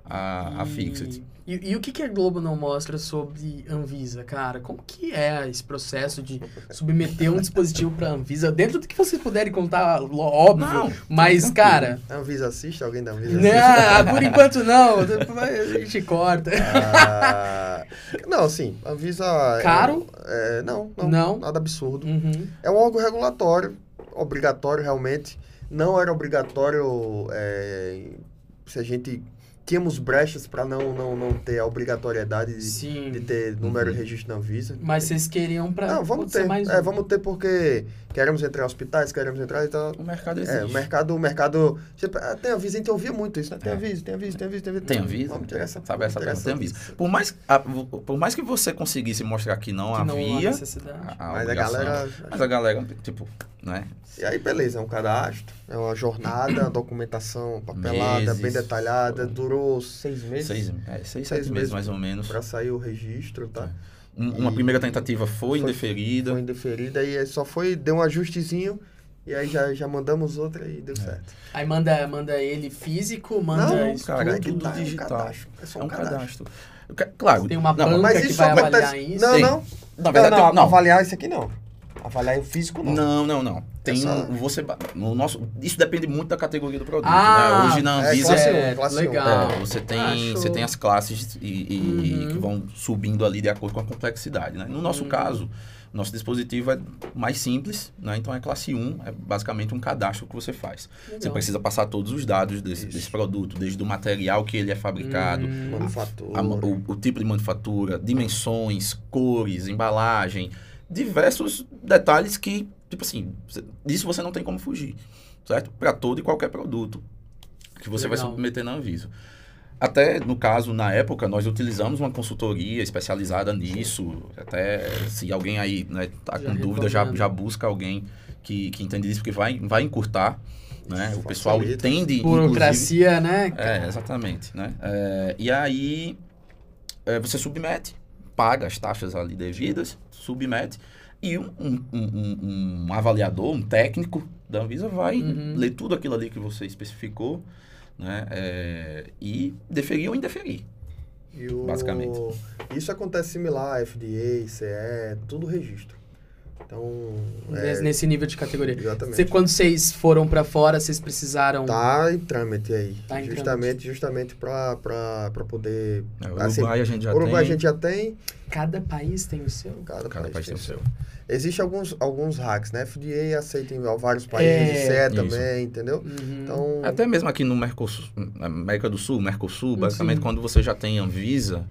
a, a E- Fixit. E, e o que, que a Globo não mostra sobre Anvisa, cara? Como que é esse processo de submeter um dispositivo pra Anvisa? Dentro do que vocês puderem contar, óbvio. Não, mas, cara... A Anvisa assiste? Alguém da Anvisa assiste? Não, [laughs] por enquanto não. A gente corta. Ah, não, sim, a Anvisa... é- Caro? É, não, não, Não? nada absurdo. Uhum. É um órgão regulatório, obrigatório realmente. Não era obrigatório é, se a gente... Tínhamos brechas para não, não, não ter a obrigatoriedade de, Sim. de ter número Uhum. de registro na Anvisa. Mas vocês queriam pra. Não, vamos ter. mais É, um. vamos ter porque queremos entrar em hospitais, queremos entrar e tal. O mercado existe. É, o mercado, o mercado. Tipo, ah, tem aviso, a gente ouvia muito isso, né? Tem É. aviso, tem aviso, tem aviso, tem aviso. Tem aviso? Vamos tirar essa. Sabe essa pergunta? Tem aviso. Por mais, a- por mais que você conseguisse mostrar que não que não há havia necessidade. a, a Mas a galera. Mas a galera, tipo, né? E aí, beleza, é um cadastro, é uma jornada, uma documentação papelada, Meses. bem detalhada, durou seis meses Seis, é, seis, Seis sete meses meses mais ou menos. para sair o registro, tá? Um- uma E- primeira tentativa foi, Foi- indeferida. Foi indeferida e aí só foi, deu um ajustezinho e aí já, já mandamos outra e É. deu certo. Aí manda, manda ele físico, manda Não, isso cara, tudo. é tudo tá, é um digital. cadastro, É só É um um cadastro. cadastro. Claro. Tem uma não, banca Mas que isso vai vai avaliar tá- isso. Não, Sim. não. Na verdade, não, não, não. avaliar isso aqui não. Avaliar o físico não. Não, não, não. Tem É só- um, você no nosso, isso depende muito da categoria do produto, Ah, né? Hoje na é, Anvisa classe é, classe um. legal. É, você tem, show. você tem as classes e, e- Uhum. que vão subindo ali de acordo com a complexidade. Né? No nosso Uhum. caso, nosso dispositivo é mais simples, né? então é classe 1, é basicamente um cadastro que você faz. Você Legal. precisa passar todos os dados desse, desse produto, desde o material que ele é fabricado, Hum, Manufatura. a ma- o, o tipo de manufatura, dimensões, cores, embalagem, diversos detalhes que, tipo assim, você- disso você não tem como fugir, certo? Para todo e qualquer produto que você vai Legal. submeter na Anvisa. Até, no caso, na época, nós utilizamos uma consultoria especializada nisso. Até se alguém aí né, tá Já com dúvida, já, já busca alguém que, que entende disso, porque vai, vai encurtar. Né? Isso O pessoal entende, Burocracia, né? é, exatamente, né? É, e aí é, você submete, paga as taxas ali devidas, submete, e um, um, um- um avaliador, um técnico da Anvisa vai Uhum. ler tudo aquilo ali que você especificou, né? É, e deferir ou indeferir. E o- basicamente. Isso acontece similar, FDA, CE, tudo registro. Então, é, Nesse- nível de categoria. exatamente. Cê, quando vocês foram pra fora, vocês precisaram. Tá em trâmite aí. Tá em justamente justamente para poder. É, o Assim, Uruguai a gente já Uruguai tem. a gente já tem, Cada país tem o seu. cada, Cada país tem o seu. Existem alguns, alguns hacks, né? FDA aceita em vários países, É. Também, entendeu? Uhum. Então, Até mesmo aqui no Mercosul, na América do Sul, Mercosul, Sim. basicamente quando você já tem Anvisa,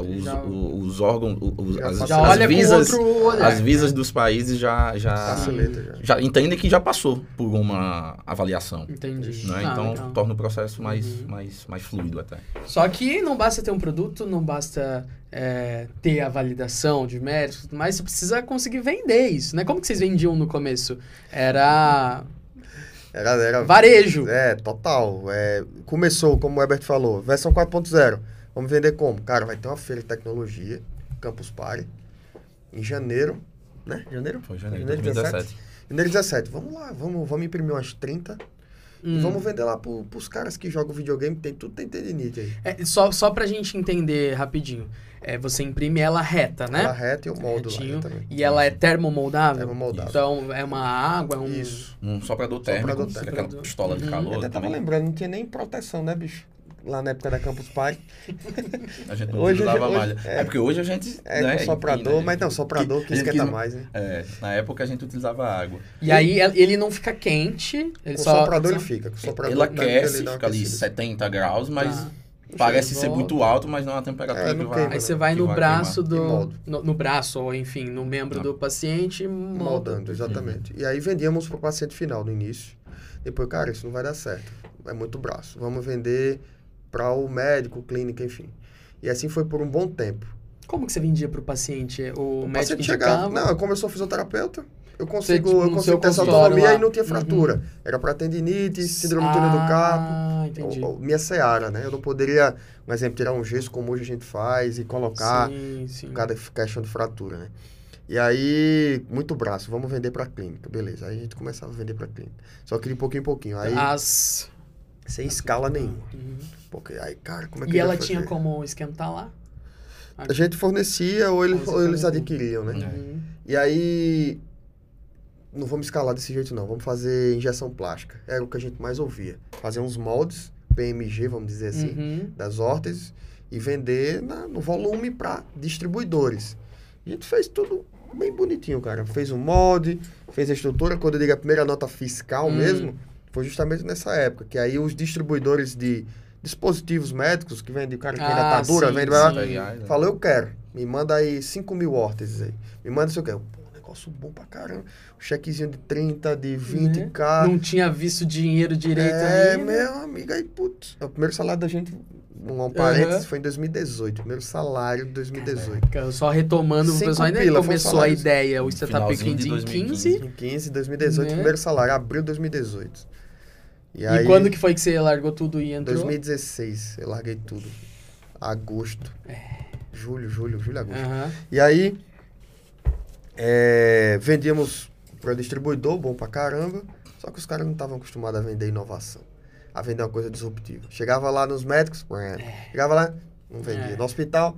os, Já- os órgãos, os- Já as, já as olha visas, com outro olhar. as visas dos países já já, facilita já. já entendem que já passou por uma avaliação. Entendi. Né? Ah, então legal. torna o processo mais, Uhum. mais, mais fluido até. Só que não basta ter um produto, não basta é, ter a validação de méritos, mas você precisa conseguir vender isso, né? Como que vocês vendiam no começo? Era Era, era, varejo. É, total. É, começou, como o Herbert falou, versão 4.0. Vamos vender como? Cara, vai ter uma feira de tecnologia, Campus Party, em janeiro. né? Janeiro? Foi janeiro de Janeiro de 2017. Janeiro 17. Vamos lá, vamos, vamos imprimir umas 30 Hum. e vamos vender lá pro, pros caras que jogam videogame, tem tudo tem tendinite aí. É, só, só pra gente entender rapidinho. É, você imprime ela reta, né? Ela reta e eu moldo lá Retinho. também. E ela é termomoldável? Termomoldável. Então é uma água, é um. Isso. Um soprador térmico, Soprador é térmico. aquela pistola de Uhum. Eu calor até tava também. lembrando, não tinha nem proteção, né, bicho? Lá na época da Campus Party. [laughs] A gente não Hoje- usava hoje- malha. é. É, porque hoje a gente. É, né, com soprador, empina, mas não, que- soprador que gente esquenta quis- mais, né? É, na época a gente utilizava água. E aí el- ele não fica quente. Ele Com só. soprador só- ele fica. Com soprador Ele aquece, ele fica ali aquecida. 70 graus, mas Tá. parece ser muito alto, mas não é a temperatura É, que vai. Aí né? você vai que no vai braço queimar. E do. No, no braço, ou enfim, no membro Ah. do paciente e molda. Moldando, exatamente. E aí vendíamos pro paciente final no início. Depois, cara, isso não vai dar certo. É muito braço. Vamos vender para o médico, clínica, enfim. E assim foi por um bom tempo. Como que você vendia pro paciente? O, O médico paciente chegava. Não, como eu sou fisioterapeuta, eu consigo, tipo, eu consigo ter essa autonomia lá. e não tinha Uhum. fratura. Era para tendinite, síndrome do túnel do carpo. Ah, entendi. ou- ou minha seara, né? Eu não poderia, um exemplo, tirar um gesso como hoje a gente faz e colocar Sim, sim. cada questão de fratura, né? E aí, muito braço, vamos vender para clínica, beleza. Aí a gente começava a vender para clínica. Só que de pouquinho em pouquinho. Aí, As... sem escala nenhuma. Uhum. Porque aí, cara, como é que E ela tinha como esquentar lá? A gente fornecia ou, ele- ou eles adquiriam, né? Uhum. E aí, não vamos escalar desse jeito não, vamos fazer injeção plástica. Era o que a gente mais ouvia. Fazer uns moldes, PMG, vamos dizer assim, Uhum. das órteses e vender na- no volume para distribuidores. A gente fez tudo bem bonitinho, cara. Fez um molde, fez a estrutura. Quando eu digo a primeira nota fiscal Hum. mesmo, foi justamente nessa época. Que aí os distribuidores de dispositivos médicos, que vende o cara que vende Ah, atadura, sim, vende... sim. Né? falou, eu quero. Me manda aí 5 mil órteses aí. Me manda isso que eu Pô, negócio bom pra caramba. Um chequezinho de 30, de 20k. Não tinha visto dinheiro direito É, ainda. meu amigo, aí, putz. O primeiro salário da gente, um parênteses, Aham. foi em 2018. Primeiro salário de 2018. Cara, Só retomando, o Cinco pessoal ainda pila, o começou a ideia. O Startup Finalzinho de em 2015. 15. Em 15, 2018, Né? primeiro salário, abril de 2018. E, E aí, quando que foi que você largou tudo e entrou? 2016, eu larguei tudo. Agosto. Julho, julho, julho, agosto. Aham. E aí, é, vendíamos para distribuidor, bom pra caramba, só que os caras não estavam acostumados a vender inovação, a vender uma coisa disruptiva. Chegava lá nos médicos, chegava lá, não vendia. É. No hospital,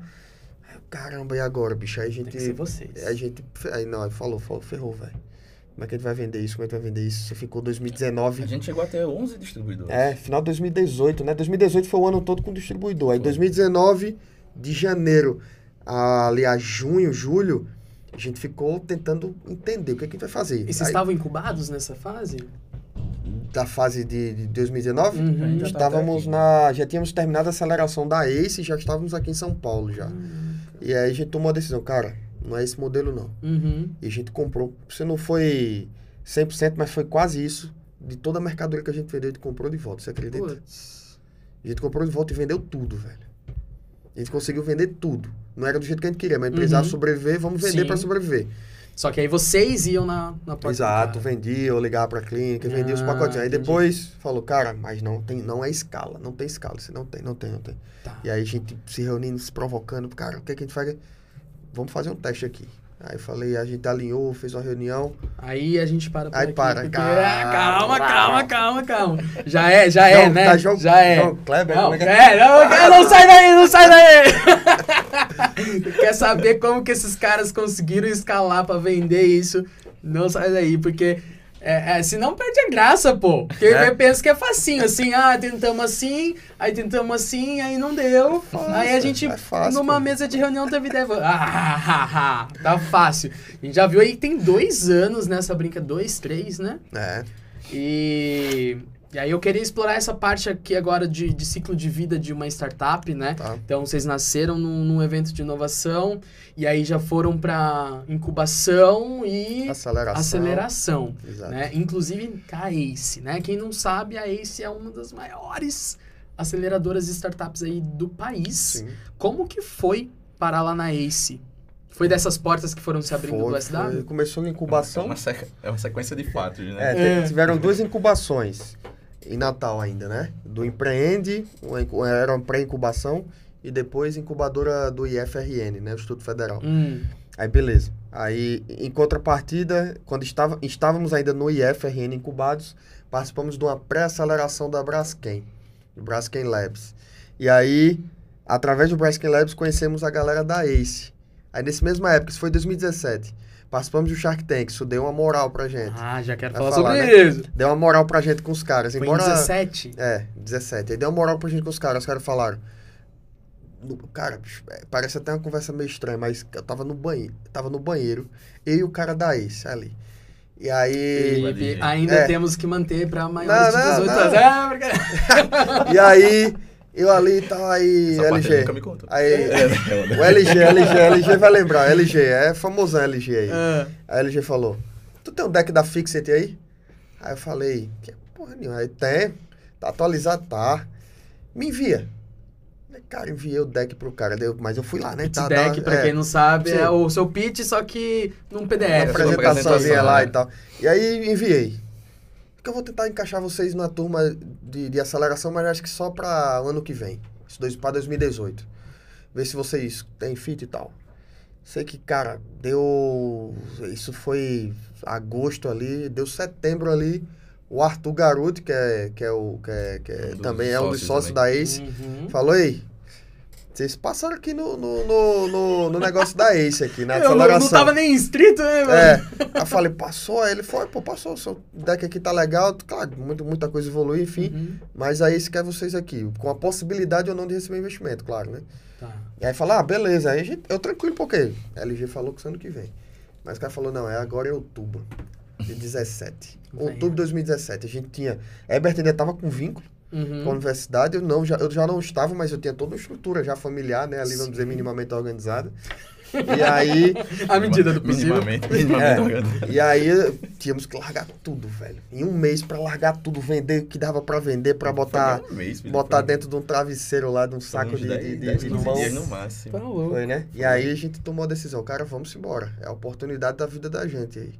aí, caramba, e agora, bicho? Aí a Tem que ser gente, vocês. a gente, aí não, aí falou, falou, ferrou, velho. Como é que a gente vai vender isso? Como é que vai vender isso? Você ficou 2019... A gente chegou a ter 11 distribuidores. É, final de 2018, né? 2018 foi o ano todo com distribuidor. Aí 2019, de janeiro a, ali a junho, julho, a gente ficou tentando entender o que, é que a gente vai fazer. E vocês Aí, estavam incubados nessa fase? Da fase de, de 2019, Uhum. A gente já tá estávamos até na. Já tínhamos terminado a aceleração da ACE e já estávamos aqui em São Paulo já. E aí a gente tomou a decisão, cara, não é esse modelo não. Uhum. E a gente comprou. Você não foi 100%, mas foi quase isso. De toda a mercadoria que a gente vendeu, a gente comprou de volta, você acredita? A gente comprou de volta e vendeu tudo, velho. A gente conseguiu vender tudo. Não era do jeito que a gente queria, mas precisava Uhum. sobreviver, vamos vender para sobreviver. Só que aí vocês iam na, na porta Exato, vendia, eu ligava pra clínica, vendia os Ah, pacotinhos. Aí entendi. depois falou, cara, mas não tem, não é escala, não tem escala, você não tem, não tem, não tem. Tá. E aí a gente se reunindo, se provocando, cara, o que, é que a gente faz? Vamos fazer um teste aqui. Aí falei, a gente alinhou, fez uma reunião. Aí a gente para por Aí aqui, para, porque- calma. Ah, calma, calma, calma, calma. Já é, já é, João- né? tá, João- já é. João Kleber, não, é que é? é, não, [laughs] não sai daí, não sai daí. [laughs] Quer saber como que esses caras conseguiram escalar pra vender isso? Não sai daí, porque é, é, senão perde a graça, pô. Porque É. eu penso que é facinho, assim, ah, tentamos assim, aí tentamos assim, aí não deu. aí a gente, é fácil, numa pô. mesa de reunião, teve ideia. ah, tá fácil. A gente já viu aí que tem dois anos nessa brinca, dois, três, né? É, E, e aí eu queria explorar essa parte aqui agora de, de ciclo de vida de uma startup, né? tá. Então vocês nasceram num, num evento de inovação e aí já foram para incubação e Aceleração. aceleração, Exato. né? Inclusive a ACE, né? Quem não sabe, a ACE é uma das maiores aceleradoras de startups aí do país. Sim. Como que foi parar lá na ACE? Foi dessas portas que foram se abrindo Foi, do SW? foi. Começou a É incubação. uma, sequ- é uma sequência de fatos, né? É, É. tiveram duas incubações em Natal ainda, né? Do Empreende, era uma pré-incubação, e depois incubadora do IFRN, né? O Instituto Federal. Hum, Aí, beleza. Aí, em contrapartida, quando estava, estávamos ainda no IFRN incubados, participamos de uma pré-aceleração da Braskem, do Braskem Labs. E aí, através do Braskem Labs, conhecemos a galera da ACE. Aí, nesse mesma época, isso foi 2017, participamos do Shark Tank, isso deu uma moral pra gente. Ah, já quero falar, falar, sobre né? isso. Deu uma moral pra gente com os caras. Foi Embora... em 17. É, 17. Aí deu uma moral pra gente com os caras. Os caras falaram. Cara, é, parece até uma conversa meio estranha, mas eu tava no banheiro. Tava no banheiro, eu e o cara da Ace ali. E aí. Felipe, ainda É. temos que manter pra maiores Não, de não, 18 não. anos. Ah, [laughs] porque- E aí, eu ali e tal, aí. Essa LG. nunca me contou. Aí. É, O LG, LG, LG vai lembrar. LG, é famosão LG aí. Ah, Aí a LG falou: Tu tem um deck da Fixit aí? Aí eu falei: Que porra nenhuma. Aí tem, tá atualizado, tá. Me envia. Cara, enviei o deck pro cara, deu, mas eu fui lá, né? pitch Tá, deck, tá, pra é, quem não sabe, Sim. é o seu pitch, só que num uma PDF. sua apresentaçãozinha apresentação, lá né? e tal. E aí enviei. Porque eu vou tentar encaixar vocês na turma de, de aceleração, mas acho que só para o ano que vem. Isso dois, para 2018. Ver se vocês têm fit e tal. Sei que, cara, deu. Isso foi agosto ali, deu setembro ali. O Arthur Garuti, que é, que é o. Que é, que é- Um também é um dos sócios sócios da Ace, Uhum. falou aí. Vocês passaram aqui no, no, no, no- no negócio da Ace aqui, na [laughs] Eu não, aceleração. não tava nem inscrito, né, mano? É, [laughs] aí eu falei, passou, aí ele foi, pô, passou, o seu deck aqui tá legal, claro, muito, muita coisa evoluiu, enfim, Uhum. mas aí se quer vocês aqui, com a possibilidade ou não de receber investimento, claro, né? Tá. E aí fala, ah, beleza, aí a gente, eu tranquilo, porque a LG falou que isso ano que vem, mas o cara falou, não, é agora em outubro de 17, Vem. outubro de 2017, a gente tinha, Herbert ainda tava com vínculo Uhum. com a universidade, eu, não, já, eu já não estava, mas eu tinha toda uma estrutura já familiar, né, ali, vamos dizer, minimamente organizada, [laughs] e aí... À medida do possível. Minimamente, minimamente É. organizado. E aí tínhamos que largar tudo, velho. Em um mês pra largar tudo, vender o que dava pra vender, pra botar, um mês, botar foi- dentro de um travesseiro lá, de um saco de, 10, de, de, 10, de 15 mão. dias no máximo. Tá louco. Foi, né? E aí a gente tomou a decisão, cara, vamos embora. É a oportunidade da vida da gente aí.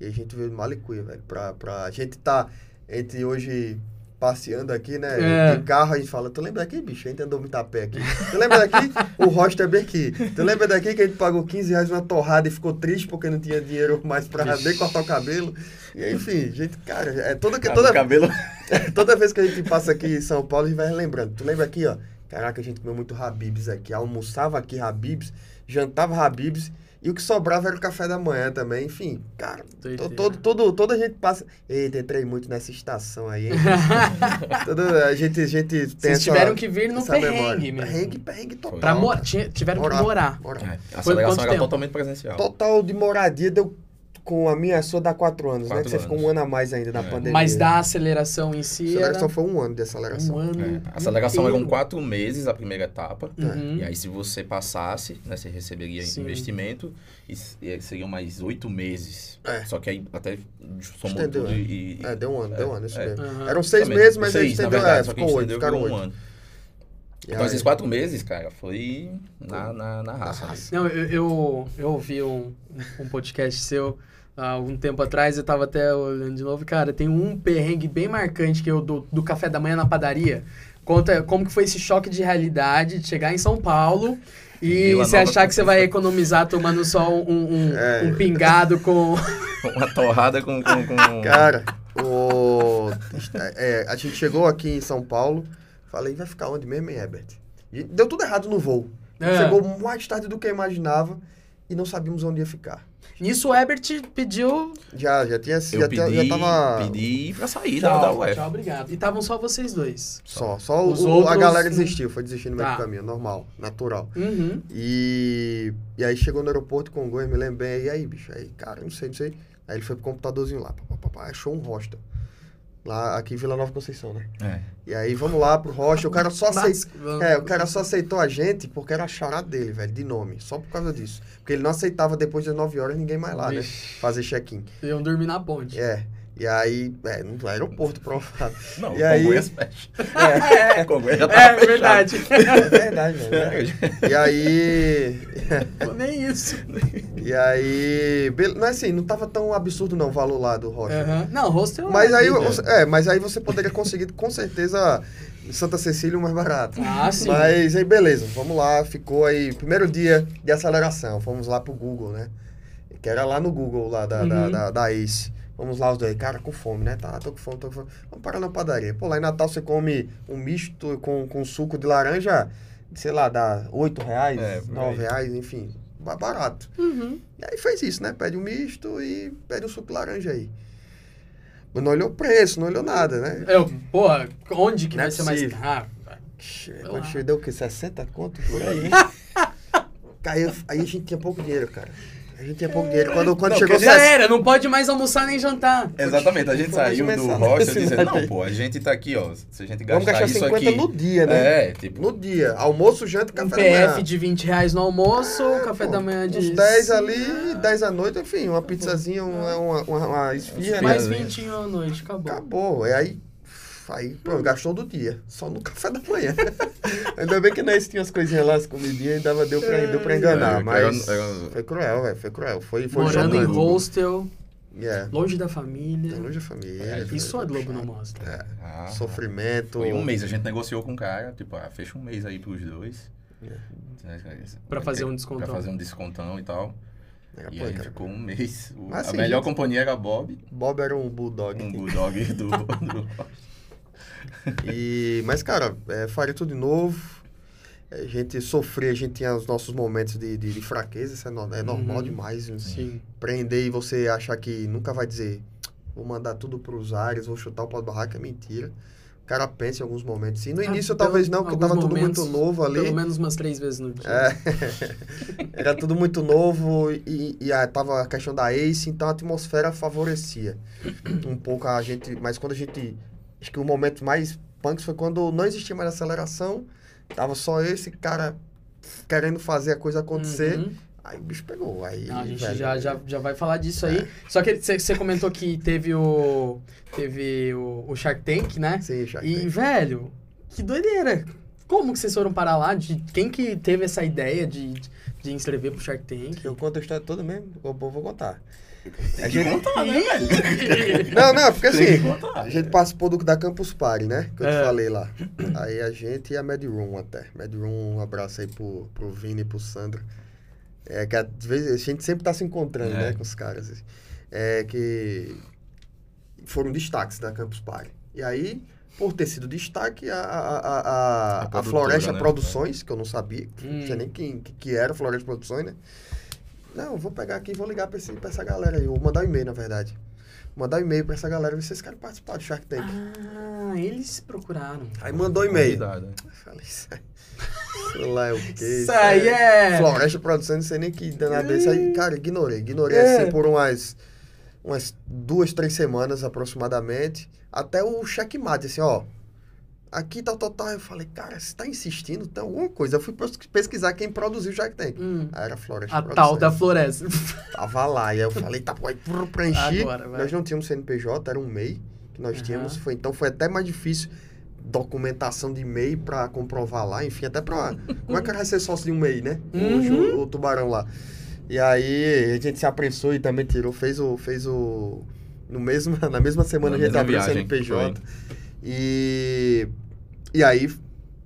E a gente veio de Malicuia, velho. Pra, pra... A gente tá entre hoje passeando aqui, né? É. De carro, a gente fala, tu lembra daqui, bicho? A gente andou muito a pé aqui. Tu lembra daqui? o roster é bem aqui. Tu lembra daqui que a gente pagou 15 reais numa torrada e ficou triste porque não tinha dinheiro mais pra nem cortar o cabelo? E enfim, gente, cara, é toda, Cara, toda, o cabelo. [laughs] toda vez que a gente passa aqui em São Paulo, a gente vai relembrando. Tu lembra aqui, ó? Caraca, a gente comeu muito Habibs aqui. Almoçava aqui Habibs, jantava Habibs. E o que sobrava era o café da manhã também. Enfim, cara, to- todo, todo, toda a gente passa. Eita, entrei muito nessa estação aí? [laughs] Toda, a gente, a gente tem Vocês essa- tiveram que vir no perrengue mesmo. Perrengue, perrengue total. Pra mo- cara. tinha- tiveram Morar. que morar. Morar. É, a Foi aceleração quanto era tempo? totalmente presencial. Total de moradia deu com a minha sua dá quatro anos, né? Quatro Que você ficou um ano a mais ainda na É. pandemia. Mas da aceleração em si aceleração era foi um ano de aceleração. um ano É, a aceleração eram quatro meses a primeira etapa. Uhum. E aí, se você passasse, né, você receberia Sim. investimento e, e aí seriam mais oito meses. É. Só que aí até somou Estendeu, tudo é. e. e- É, deu um ano, deu um ano, isso é. mesmo. Aham. Eram seis Também, meses, mas aí seis, na estendeu, verdade, é, só ficou oito, estendeu ficaram um oito. ano. Então, aí- esses quatro meses, cara, foi na, na, na raça. Na né? raça. Não, eu, eu, eu ouvi um, um podcast seu há algum tempo atrás, eu tava até olhando de novo. Cara, tem um perrengue bem marcante que eu do, do café da manhã na padaria. Conta como que foi esse choque de realidade de chegar em São Paulo e você achar que você vai [laughs] economizar tomando só um, um, É. um pingado com. [laughs] Uma torrada com. com, com... [laughs] Cara, o... é, a gente chegou aqui em São Paulo, falei, vai ficar onde mesmo, hein, Herbert? E deu tudo errado no voo. É. Chegou mais tarde do que eu imaginava e não sabíamos onde ia ficar. Nisso o Herbert pediu. Já, já tinha Eu já, pedi, já tava pedi pra sair da, da Tchau, UF. tchau, obrigado. E estavam só vocês dois. só. Só Os o, a outros galera não- desistiu, foi desistir no meio Tá. do caminho, normal, natural. Uhum. E, e aí chegou no aeroporto com o Gomes, me lembrei, e aí, bicho? Aí, cara, não sei, não sei. Aí ele foi pro computadorzinho lá, pá, pá, pá, pá, achou um hostel. Lá aqui em Vila Nova Conceição, né? É. E aí vamos lá pro hostel, o cara só aceitou. É, o cara só aceitou a gente porque era a charada dele, velho, de nome. Só por causa disso. Porque ele não aceitava depois das 9 horas ninguém mais lá, né? Vixe. Fazer check-in. Iam dormir na ponte. É. E aí, é, no aeroporto, provável. [laughs] Não, E o aí- Congonhas fecha. [laughs] É, O [laughs] Congonhas já é, tava fechado. verdade. É verdade, velho. E aí. Nem isso. E aí. Não é assim, não tava tão absurdo não o valor lá do hostel. Aham. Não, hostel Mas é aí, você- é, mas aí você poderia conseguir com certeza em Santa Cecília o mais barato. Ah, sim. Mas aí beleza, vamos lá, ficou aí, primeiro dia de aceleração, fomos lá pro Google, né? Que era lá no Google, lá da, da, Uhum. da, da Ace. Vamos lá os dois, cara, com fome, né? Tá, tô com fome, tô com fome. Vamos parar na padaria. Pô, lá em Natal você come um misto com, com suco de laranja, sei lá, dá 8 reais, É, por 9 aí. reais, enfim, ba- barato. Uhum. E aí fez isso, né? Pede um misto e pede um suco de laranja aí. Mas não olhou o preço, não olhou nada, né? Eu, porra, onde que Não é vai ser mais caro? Chegou, deu o quê? 60 conto por aí? [laughs] Caiu, aí a gente tinha pouco dinheiro, cara. A gente tinha pouco dinheiro. Quando, quando Não, chegou Já 60 era, não pode mais almoçar nem jantar. Exatamente, a gente mais saiu do rocha [laughs] dizendo, não, pô, a gente tá aqui, ó. Se a gente Vamos gastar gastar isso 50 aqui. no dia, né? É, tipo. No dia. Almoço, janta, Um café da manhã. PF de 20 reais no almoço, café Pô, da manhã de... Uns 10 ali, 10 à noite, enfim, uma pizzazinha, uma, uma, uma, uma esfirra. Mais né? 20 à noite, acabou. Acabou. E aí, aí pô, gastou do dia. Só no [laughs] café da manhã. Ainda bem que nós tinha as coisinhas lá, as comidinhas, e dava, deu, pra, deu pra enganar. É, mas era- era- foi cruel, velho. Foi cruel. Foi, foi Morando em hostel, Yeah. longe da família. Tá longe da família. É, Isso a Globo não mostra. É. Ah, Sofrimento. Foi um mês, a gente negociou com o cara, tipo, ah, fecha um mês aí pros dois. É. Pra fazer um descontão. Pra fazer um descontão e tal. Era E pô, aí a gente cara. ficou um mês. Mas a assim, melhor gente- companhia era Bob, Bob era um bulldog. um bulldog do, [laughs] do... E, mas, cara, é, faria tudo de novo. A gente sofria, a gente tinha os nossos momentos de, de, de fraqueza, isso é, no- é normal Uhum. demais. Sim. Prender e você achar que nunca vai dizer, vou mandar tudo pros ares, vou chutar o pau do barraco, é mentira. O cara pensa em alguns momentos. E no Ah, início pelo- talvez não, porque alguns tava tudo muito novo ali. Pelo menos umas três vezes no dia. É. [laughs] Era tudo muito novo e, e ah, tava a questão da Ace, então a atmosfera favorecia um pouco a gente. Mas quando a gente. Acho que o momento mais punk foi quando não existia mais aceleração, tava só esse cara querendo fazer a coisa acontecer. Uhum. Aí o bicho pegou. Aí, Não, a gente velho, já, já, já vai falar disso É. aí. Só que você comentou que teve o. Teve o, o Shark Tank, né? Sim, já. E, velho, que doideira. Como que vocês foram parar lá? De quem que teve essa ideia de, de inscrever pro Shark Tank? Eu conto a história toda mesmo, eu vou vou contar. Tem que contar, né, velho? [laughs] Não, não, porque assim, contar. a gente participou do, da Campus Party, né? Que eu É. te falei lá. Aí a gente e a Mad Room até. Mad Room, um abraço aí pro, pro Vini e pro Sandro. É que às vezes a gente sempre tá se encontrando, É. né, com os caras. assim. É que foram destaques da Campus Party. E aí, por ter sido destaque, a, a, a, a, A a Floresta né? Produções, que eu não sabia, Hum. não tinha nem quem que, que era Floresta Produções, né? Não, vou pegar aqui e vou ligar pra, esse, pra essa galera aí. Vou mandar um e-mail, na verdade. Mandar um e-mail pra essa galera, ver se vocês querem participar do Shark Tank. Ah, eles procuraram. Aí mandou um e-mail. Né? Falei, isso aí. Sei lá, é o quê? Isso aí é. Floresta Produções, não sei nem que danado desse. Aí, cara, ignorei. Ignorei É. assim por umas, umas duas, três semanas aproximadamente. Até o checkmate, assim, ó. Aqui, tal, tal, tal. Eu falei, cara, você tá insistindo? Tem alguma coisa. Eu fui pes- pesquisar quem produziu o Shark Tank. Hum, Aí era Floresta a Produções. tal da floresta. Tava lá. E aí eu falei, tá, pô, aí prr, preenchi. Agora, vai. nós não tínhamos CNPJ, era um MEI que nós Aham. tínhamos. Foi, então foi até mais difícil documentação de MEI pra comprovar lá, enfim, até pra. Como é que era ser sócio de um MEI, né? Uhum. o, o tubarão lá. E aí a gente se apressou e também tirou, fez o. Fez o no mesmo, [laughs] na mesma semana Na a gente abriu o CNPJ. E. E aí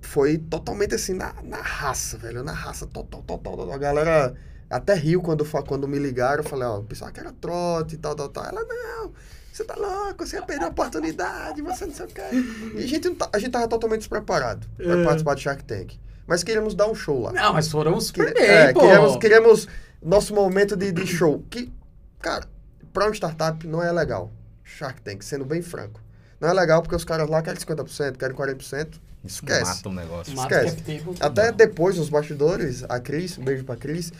foi totalmente assim, na, na raça, velho. Na raça, total, total, total. A galera até riu quando, quando me ligaram. Eu falei, ó, o pessoal que era trote e tal, tal, tal. Ela, não, você tá louco, você ia perder a oportunidade, você não sei o quê. E a gente, tá- a gente tava totalmente despreparado pra É. participar do Shark Tank. Mas queríamos dar um show lá. Não, mas foram super Queria- bem, é, pô. queríamos, queríamos nosso momento de, de show. Que, cara, pra um startup não é legal. Shark Tank, sendo bem franco. Não é legal porque os caras lá querem 50%, querem 40%. Esquece. Mata o negócio. Mata esquece. Até depois, nos bastidores, a Cris, um beijo pra Cris,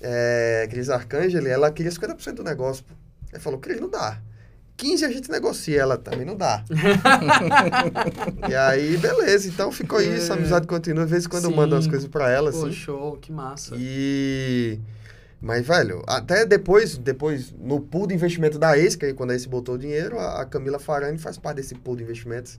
é, Cris Arcangeli, ela queria 50% do negócio. Pô. Ele falou, Cris, não dá. 15 a gente negocia, ela também não dá. [laughs] e aí, beleza. Então ficou isso, a amizade continua. Às vezes quando eu Sim. mando as coisas pra ela, Pô, assim. show, que massa. E. Mas, velho, até depois, depois, no pool de investimento da Ace, que aí quando a Ace botou o dinheiro, a Camila Farani faz parte desse pool de investimentos.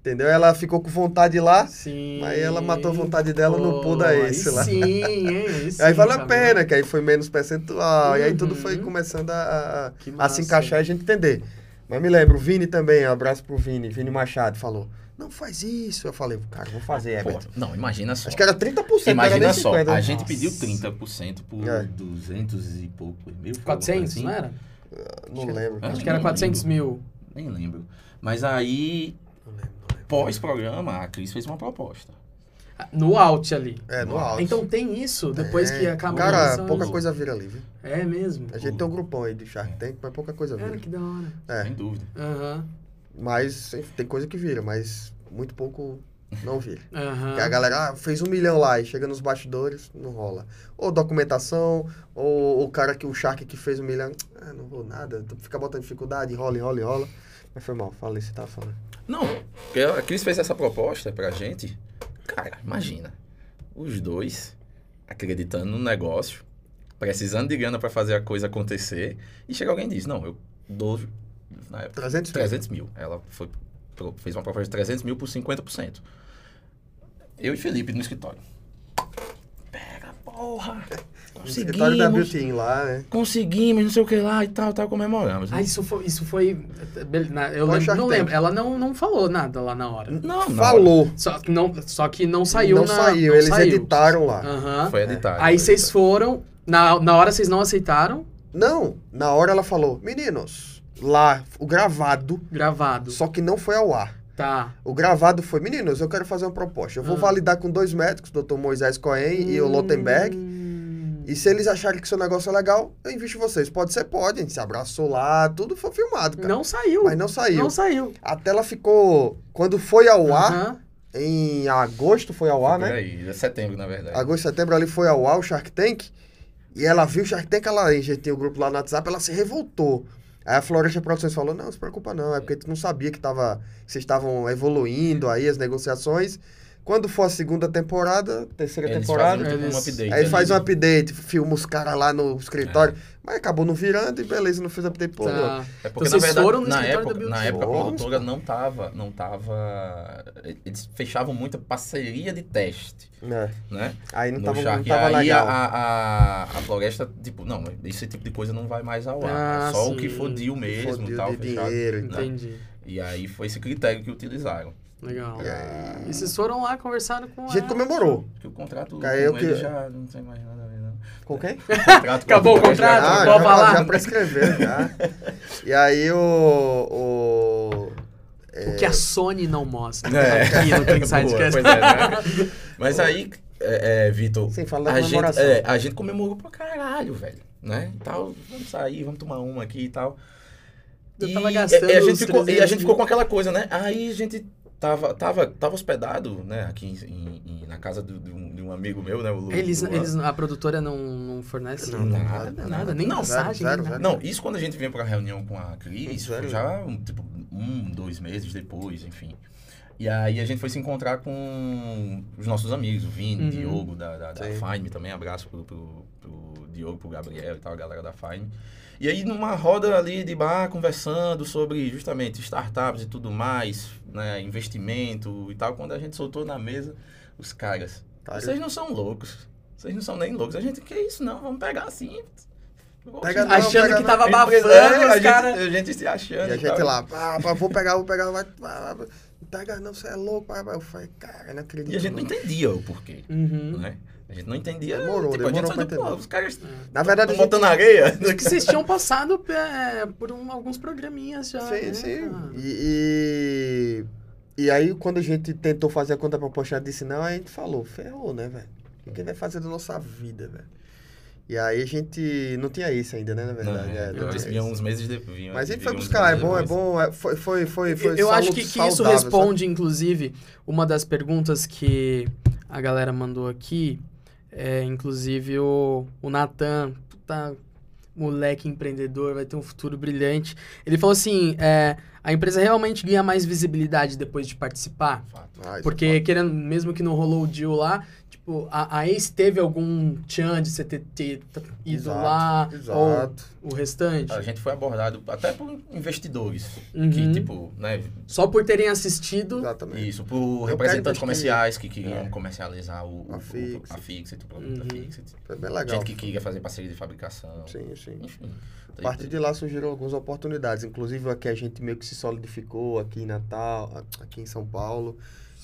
Entendeu? Ela ficou com vontade lá, Sim. Mas ela matou a vontade dela no pool da Ace lá. Sim? [laughs] Aí, sim, aí valeu a pena, que aí foi menos percentual, e aí tudo Uhum. foi começando a, a- a se encaixar e a gente entender. Mas me lembro, o Vini também, um abraço pro Vini, Vini Machado, falou, não faz isso. Eu falei, cara, vou fazer, Pô, Herbert. não, imagina só. Acho que era 30%, não era Imagina nem só, 50. a gente Nossa. pediu 30% por É. 200 e pouco mil. foi alguma 400, coisa não assim? era? Não lembro. Ah, Acho que era nem 400 lembro. mil. Nem lembro. Mas aí, lembro, lembro. pós-programa, a Cris fez uma proposta. No out ali. É, no alto. Então tem isso, depois que acaba a Cara, pouca isso. coisa vira ali, viu? É mesmo. A gente tem um grupão aí de Shark Tank, mas pouca coisa Cara, vira. que da hora. É, Sem dúvida. Aham, mas enfim, tem coisa que vira, mas muito pouco não vira. [laughs] Porque a galera ah, fez um milhão lá e chega nos bastidores, não rola. Ou documentação, ou o cara que o Shark que fez um milhão, ah, não vou nada, fica botando dificuldade, enrola, enrola, enrola. Mas foi mal, falei, você tava falando. Não, porque a Cris fez essa proposta pra gente. Cara, imagina. Os dois acreditando no negócio, precisando de grana pra fazer a coisa acontecer, e chega alguém e diz: Não, eu dou. Na época, 300 300 mil. Ela foi, fez uma proposta de 300 mil por 50%. Eu e Felipe no escritório. Pega, porra! [laughs] Da Conseguimos! Beauty Inn lá, né? Conseguimos, não sei o que lá e tal, tal, comemoramos. Ah, isso foi. Isso foi na- eu Foi lembro- não lembro. Ela não, não falou nada lá na hora. Não, não. Falou. Só que não, só que não saiu não na. saiu, não eles saiu. editaram lá. Aham. Foi editado. Aí foi vocês editado. foram. Na, na hora vocês não aceitaram. Não, na hora ela falou, meninos, lá, o gravado, Gravado. só que não foi ao ar. Tá. O gravado foi, meninos, eu quero fazer uma proposta. Eu vou Ah. validar com dois médicos, o Dr. Moisés Cohen e o Lotenberg. Hum. E se eles acharem que seu negócio é legal, eu invisto em vocês. Pode ser, pode. A gente se abraçou lá, tudo foi filmado, cara. Não saiu. Mas não saiu. Não saiu. A tela ficou. Quando foi ao ar, Aham. em agosto foi ao ar, Por né? aí, é setembro, na verdade. Agosto, setembro ali foi ao ar o Shark Tank. E ela viu o Shark Tank, ela a gente tem o grupo lá no WhatsApp, ela se revoltou. Aí a Floresta Produções falou: não, não se preocupa não, é porque tu não sabia que, tava, que vocês estavam evoluindo aí as negociações. Quando for a segunda temporada, terceira Eles temporada, fazem tipo, um Eles- update. aí faz um update, filma os caras lá no escritório. Mas acabou não virando e beleza, não fez update por Tá. É porque, Então na vocês verdade, foram no na época, da na época a produtora não tava, não tava... Eles fechavam muita parceria de teste, É, né? aí não no tava, não tava aí legal. a, a, a floresta, tipo, não, esse tipo de coisa não vai mais ao ar. Ah, é só o que sim. for deal mesmo Fodido e tal, de fechado. dinheiro e tal. Entendi. E aí foi esse critério que utilizaram. Legal. E aí- E vocês foram lá, conversaram com A gente ela. comemorou. Porque o contrato Caiu com que- ele já não tem mais nada O [laughs] contrato Acabou o contrato? já- Ah, pode já, falar? já prescreveu, já. [laughs] E aí o... o O que a Sony não mostra É. aqui no [laughs] é, né? Mas aí, é, é, Vitor, a gente, comemoração. é, a gente comemorou pra caralho, velho. Né? E tal, vamos sair, vamos tomar uma aqui e tal. Eu e, tava gastando e a gente ficou, e a 300 gente ficou com aquela coisa, né? Aí a gente tava, tava, tava hospedado, né? Aqui em- em- na casa do- de, um, de um amigo meu, né? O Lu, Eles, Luan. eles, a produtora não, não fornece Não, nada, nada, nada, nem não, massagem, zero, nem zero, nada. Não, isso quando a gente vinha pra reunião com a Cris, Zero. já um, tipo, um, dois meses depois, enfim. E aí a gente foi se encontrar com os nossos amigos, o Vini, Uhum. o Diogo, da, da, da também, abraço pro, pro, pro Diogo, pro Gabriel e tal, a galera da Fine. E aí numa roda ali de bar, conversando sobre justamente startups e tudo mais, né, investimento e tal, quando a gente soltou na mesa, os caras, Cara, vocês não são loucos, vocês não são nem loucos, a gente, que isso não, vamos pegar assim. Pega não, Achando pega que não. tava Empresa- abafando, é, os gente- caras... A gente se achando. E a gente tal. lá, pá, pá, vou pegar, vou pegar, vai, vai, vai, pega não, você é louco, pá, pá. Eu falei, cara, não acredito. E a gente não entendia o porquê, Uhum. né? A gente não entendia. Demorou, tipo, a gente demorou só pra entender. os caras Na verdade, a estão gente... botando areia. Acho que vocês tinham passado é, por um- alguns programinhas já. Sim, né, sim. cara? E, e, e aí, quando a gente tentou fazer a conta proposta, disse não, aí a gente falou, ferrou, né, velho? O que vai fazer da nossa vida, velho? E aí a gente não tinha isso ainda, né, na verdade. é, é, não eles tinha vinham isso. uns meses depois. Mas a gente foi buscar, é bom, é bom, é- foi, foi, foi, foi Eu acho que, que isso saudável, sabe? responde, inclusive, uma das perguntas que a galera mandou aqui. É, inclusive, o, o Natan, puta moleque empreendedor, vai ter um futuro brilhante. Ele falou assim: é, a empresa realmente ganha mais visibilidade depois de participar? Fato. Ah, isso Porque, é querendo, mesmo que não rolou o deal lá, tipo, a, a ex teve algum tchan de você ter, ter ido Exato, lá, Exato. ou o restante? A gente foi abordado até por investidores Uhum. que, tipo, né, Só por terem assistido. Exatamente. isso, por Eu representantes comerciais que queriam É. comercializar o, A o- Fixit. a Fixit, o produto da Uhum. Fixit. Foi bem legal. Gente que queria fazer parceria de fabricação. Sim, sim. Enfim. A partir de lá surgiram algumas oportunidades. Inclusive aqui a gente meio que se solidificou aqui em Natal, aqui em São Paulo.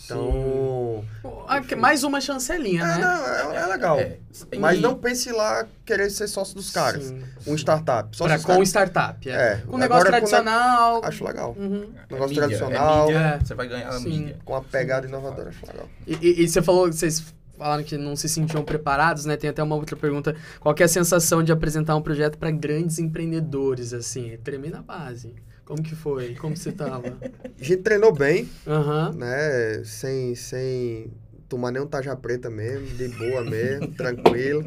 Então. Ah, mais uma chancelinha, É, né? não, é, é legal. É, Mas e- não pense lá querer ser sócio dos caras. Sim. Um startup. Só Pra, com caras. startup, é. É. Com negócio Agora, com tradicional. Acho legal. Uhum. é negócio mídia, tradicional. É mídia, É. Você vai ganhar a Sim. mídia. Com a pegada inovadora, acho legal. E, e- e você falou, vocês falaram que não se sentiam preparados, né? Tem até uma outra pergunta. Qual que é a sensação de apresentar um projeto para grandes empreendedores, assim? Tremer na base. Como que foi? Como você tava? A gente treinou bem, Aham. né? Sem, sem tomar nenhum taja preta mesmo, de boa mesmo, tranquilo.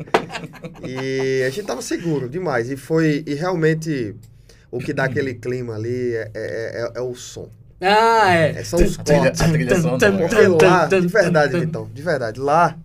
E a gente tava seguro demais. E foi, e realmente, o que dá aquele clima ali é, é, é- é o som. Ah, é. É, são os cortes. a trilha lá, de verdade. Vitão, de verdade, lá,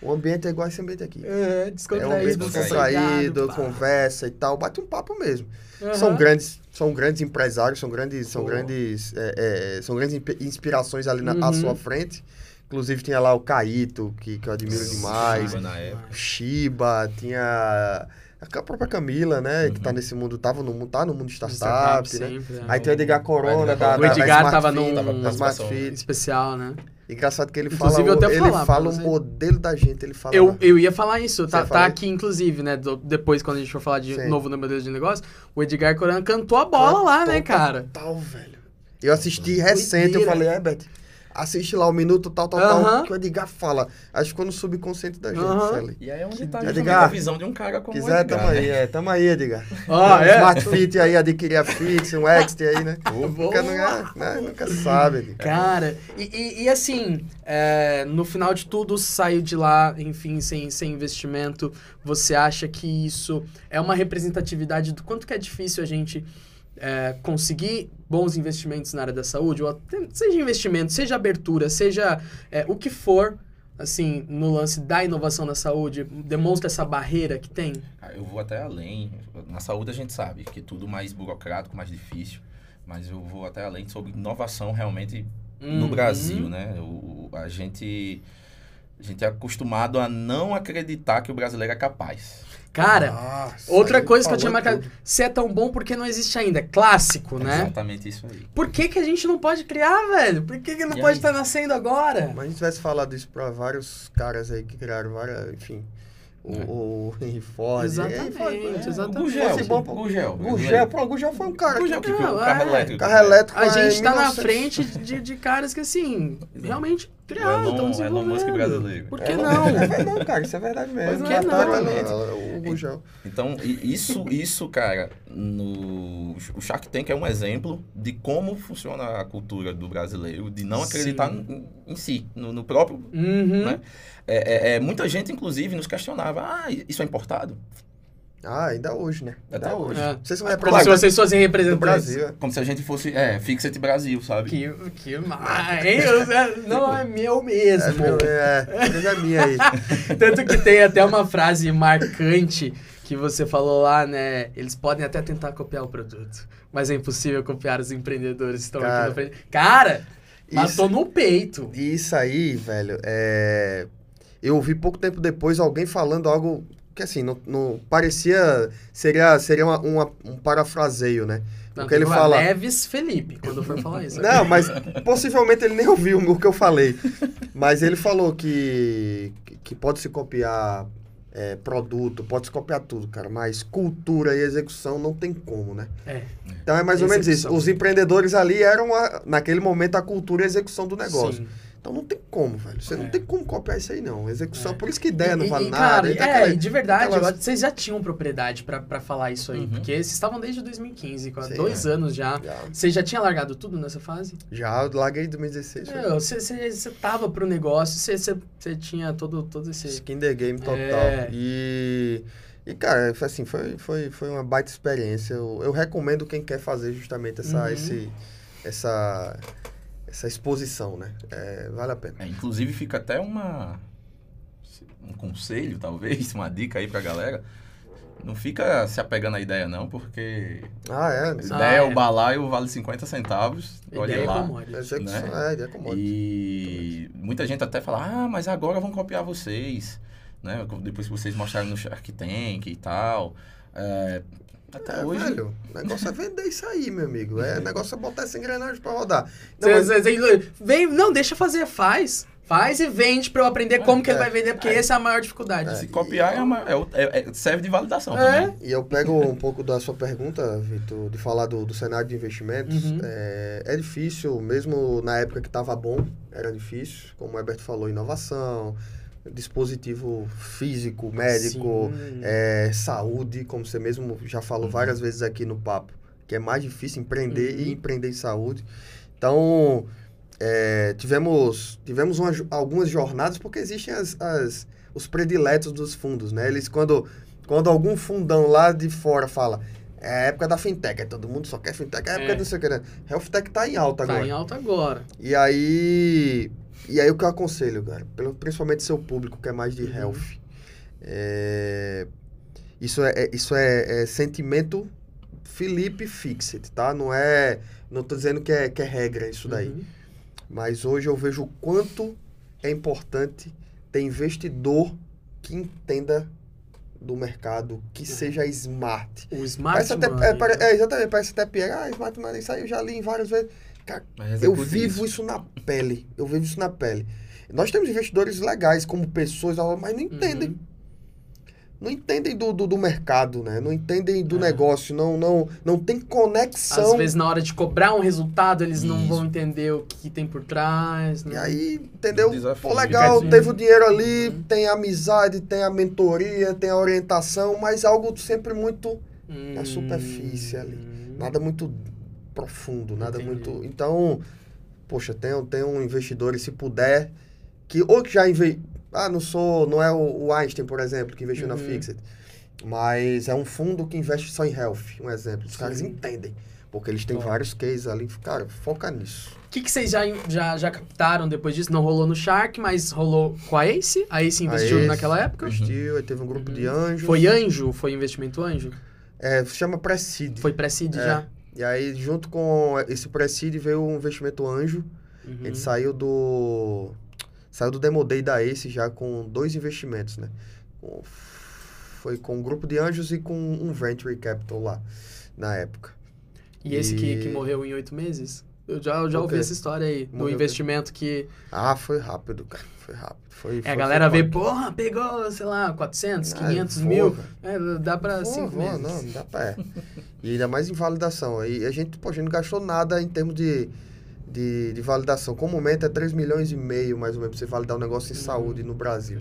o ambiente é igual esse ambiente aqui. É, É descontraído. um ambiente descontraído, conversa e tal, bate um papo mesmo. Aham. São grandes, são grandes empresários, são grandes, são grandes, é, é, são grandes inspi- inspirações ali na, à Uhum. sua frente. Inclusive tinha lá o Caíto, que, que eu admiro Sim, demais. Shiba na época. Shiba, tinha a própria Camila, né, que Uhum. tá nesse mundo, tava no mundo, tá no mundo de startup, Startup né? sempre, é. Aí tem o Edgar Corona, O da, da, Edgar da tava num- Smart. Fit. Especial, né? Engraçado que ele Inclusive, fala, eu até o- ele falar fala o modelo da gente, ele fala Eu, eu ia falar isso, tá, tá aqui inclusive, né? do- depois, quando a gente for falar de Sim. novo no modelo de negócio, o Edgar Coran cantou a bola lá, né, Cantou cara? Tal, velho. Eu assisti recente, eu falei, Herbert, assiste lá o minuto tal, tal, Aham. tal, que o Edgar fala. Acho que ficou no subconsciente da gente, Aham. Sally. E aí é onde tá Edgar, a visão de um cara como Quiser, o Edgar, tamo aí, né? é, tamo aí, Edgar. Ó, [laughs] é. Smart Fit aí, adquirir a Fix, um Exit aí, né? Boa. Nunca, nunca, né? nunca sabe, Edgar. Cara, e, e- e assim, é, no final de tudo, saiu de lá, enfim, sem, sem investimento. Você acha que isso é uma representatividade do quanto que é difícil a gente é, conseguir bons investimentos na área da saúde? Ou até- seja investimento, seja abertura, seja é, o que for, assim, no lance da inovação na saúde, demonstra essa barreira que tem? Ah, Eu vou até além. Na saúde a gente sabe que é tudo mais burocrático, mais difícil. Mas eu vou até além sobre inovação realmente no Uhum. Brasil, né? O, a, gente, a gente é acostumado a não acreditar que o brasileiro é capaz. Cara, Nossa, outra coisa que eu tinha marcado, tudo. se é tão bom porque não existe ainda, clássico, É né? exatamente isso aí. Por que, que a gente não pode criar, velho? Por que, que não E pode aí? estar nascendo agora? Mas a gente tivesse falado isso pra vários caras aí que criaram várias, enfim, o, É. o Henry Ford. Exatamente, É, é, exatamente. O Gugel, Fosse bom Gugel. Gugel, pô, o Gugel foi um cara Gugel que... que o Não, carro é. elétrico. Carro elétrico A é gente tá na 1900. frente de, de caras que, assim, realmente criaram, Elon- estão Elon Musk desenvolvendo. brasileiro. Por que É, não? É verdade, cara, isso é verdade mesmo. Por que não? o Gugel. Então, isso, isso, cara, no o Shark Tank é um exemplo de como funciona a cultura do brasileiro, de não acreditar em, em si, no, no próprio. Uhum. Né? É, é- é, muita gente, inclusive, nos questionava: ah, isso é importado? Ah, ainda hoje, né? Ainda Até hoje. É. Vocês são Mas, Como se representantes vocês fossem do representantes. Brasil. é. Como se a gente fosse, é, Fixit Brasil, sabe? Que, que mais? é, Não é meu É, mesmo. meu, é, coisa minha aí. [laughs] Tanto que tem até uma frase marcante que você falou lá, né? Eles podem até tentar copiar o produto, mas é impossível copiar os empreendedores que estão Cara, aqui na frente. Cara, isso- matou no peito. E isso aí, velho, é... Eu ouvi pouco tempo depois alguém falando algo que, assim, não, não- parecia... Seria, seria uma, uma- um parafraseio, né? Não, Porque ele fala- Neves Felipe, quando for falar isso. [laughs] Não, mas possivelmente ele nem ouviu o que eu falei. Mas ele falou que, que pode se copiar é, produto, pode se copiar tudo, cara. Mas cultura e execução não tem como, né? É. Então é mais ou menos isso. Os empreendedores ali eram, a- naquele momento, a cultura e a execução do negócio. Sim. Então não tem como, velho. Você É. não tem como copiar isso aí, não. Execução, É. por isso que ideia não E- vale e, nada. Cara, tá é, aquela- e de verdade, aquelas- eu vocês já tinham propriedade pra, pra falar isso aí. Uhum. Porque vocês estavam desde 2015, com Sim, dois é. anos já. Já, Você já tinha largado tudo nessa fase? já eu larguei em 2016. foi Meu, Você, você, você tava pro negócio, você, você, você tinha todo, todo esse. Skin the game total. É. E, e, cara, foi assim, foi, foi, foi uma baita experiência. Eu, eu recomendo quem quer fazer justamente essa, Uhum. esse, essa, essa exposição, né? É, vale a pena. É, inclusive fica até uma um conselho, talvez, [laughs] uma dica aí pra galera. Não fica se apegando à ideia, não, porque Ah, é. a ideia Ah, é é. o balaio vale 50 centavos. Olha Ideia é lá. commodity. Execução, né? é, ideia commodity. E muita gente até fala, ah, mas agora vão copiar vocês, né? Depois que vocês mostraram no Shark Tank e tal. É, até É, hoje. velho, o negócio é vender isso aí, meu amigo. É, o [laughs] negócio é botar essa engrenagem pra rodar. Não, Cê- mas- cê- cê- vem, não, deixa fazer, faz. Faz e vende pra eu aprender como que ele é. vai vender, porque essa é a maior dificuldade. Se copiar é uma, é é- é- serve de validação É. também. E eu pego um pouco da sua pergunta, Vitor, de falar do, do cenário de investimentos. Uhum. É, é difícil, mesmo na época que estava bom, era difícil. Como o Herbert falou, inovação, dispositivo físico, médico, é, saúde, como você mesmo já falou Uhum. várias vezes aqui no papo, que é mais difícil empreender Uhum. e empreender em saúde. Então, é, tivemos, tivemos uma algumas jornadas, porque existem as, as- os prediletos dos fundos, né? Eles, quando, quando algum fundão lá de fora fala, é a época da fintech, aí todo mundo só quer fintech, é a época É. do não sei o que, né? Health Tech tá em alta Tá agora. em alta agora. E aí, e aí o que eu aconselho, cara, principalmente seu público que é mais de Uhum. health, é, isso é, é- isso é, é sentimento Felipe Fixit, tá? Não é, não tô dizendo que é, que é regra isso daí, Uhum. mas hoje eu vejo o quanto é importante ter investidor que entenda do mercado, que seja smart. O Smart Parece até, Money, é, pare- né? é, exatamente, parece até piega. Ah, smart money, isso aí eu já li várias vezes. Eu vivo isso. na pele. Eu vivo isso na pele. Nós temos investidores legais como pessoas, mas não entendem. Uhum. Não entendem do, do, do mercado, né? Não entendem do É. negócio. Não, não, não tem conexão. Às vezes, na hora de cobrar um resultado, eles não Isso. vão entender o que tem por trás. né? E aí, entendeu? Pô, legal, teve o dinheiro ali, Uhum. tem a amizade, tem a mentoria, tem a orientação, mas algo sempre muito. na superfície ali. Hum. Nada muito profundo, nada Entendi. muito. Então, poxa, tem, tem um investidor, e se puder, que ou que já investiu. Ah, não sou. Não é o, Einstein, por exemplo, que investiu na Uhum. Fixed. Mas é um fundo que investe só em health, um exemplo. Os caras Sim. entendem. Porque eles têm vários cases ali. Cara, foca nisso. O que, que vocês já, já, já captaram depois disso? Não rolou no Shark, mas rolou com a Ace. A Ace investiu Ace. naquela época. Investiu, aí teve um grupo de anjos. Uhum. Foi anjo? Foi investimento anjo? É, chama Preside. Foi pré-seed É. já? E aí, junto com esse Preside, veio um investimento anjo. Uhum. Ele saiu do. Saiu do Demo Day da Ace já com dois investimentos, né? Foi com um grupo de anjos e com um venture capital lá, na época. E esse que, E- que morreu em oito meses? Eu já, eu já ouvi essa história aí, do Morreu o quê? investimento que Ah, foi rápido, cara. Foi rápido. Foi, é, foi, a galera vê, porra, pegou, sei lá, 400, Ah, 500 voa, mil. É, dá pra Voa, cinco voa, meses. não, não dá pra. É. E ainda mais em validação. E a gente, pô, a gente não gastou nada em termos de, de, de validação. Comumente é 3 milhões e meio, mais ou menos, pra você validar um negócio em Uhum. saúde no Brasil.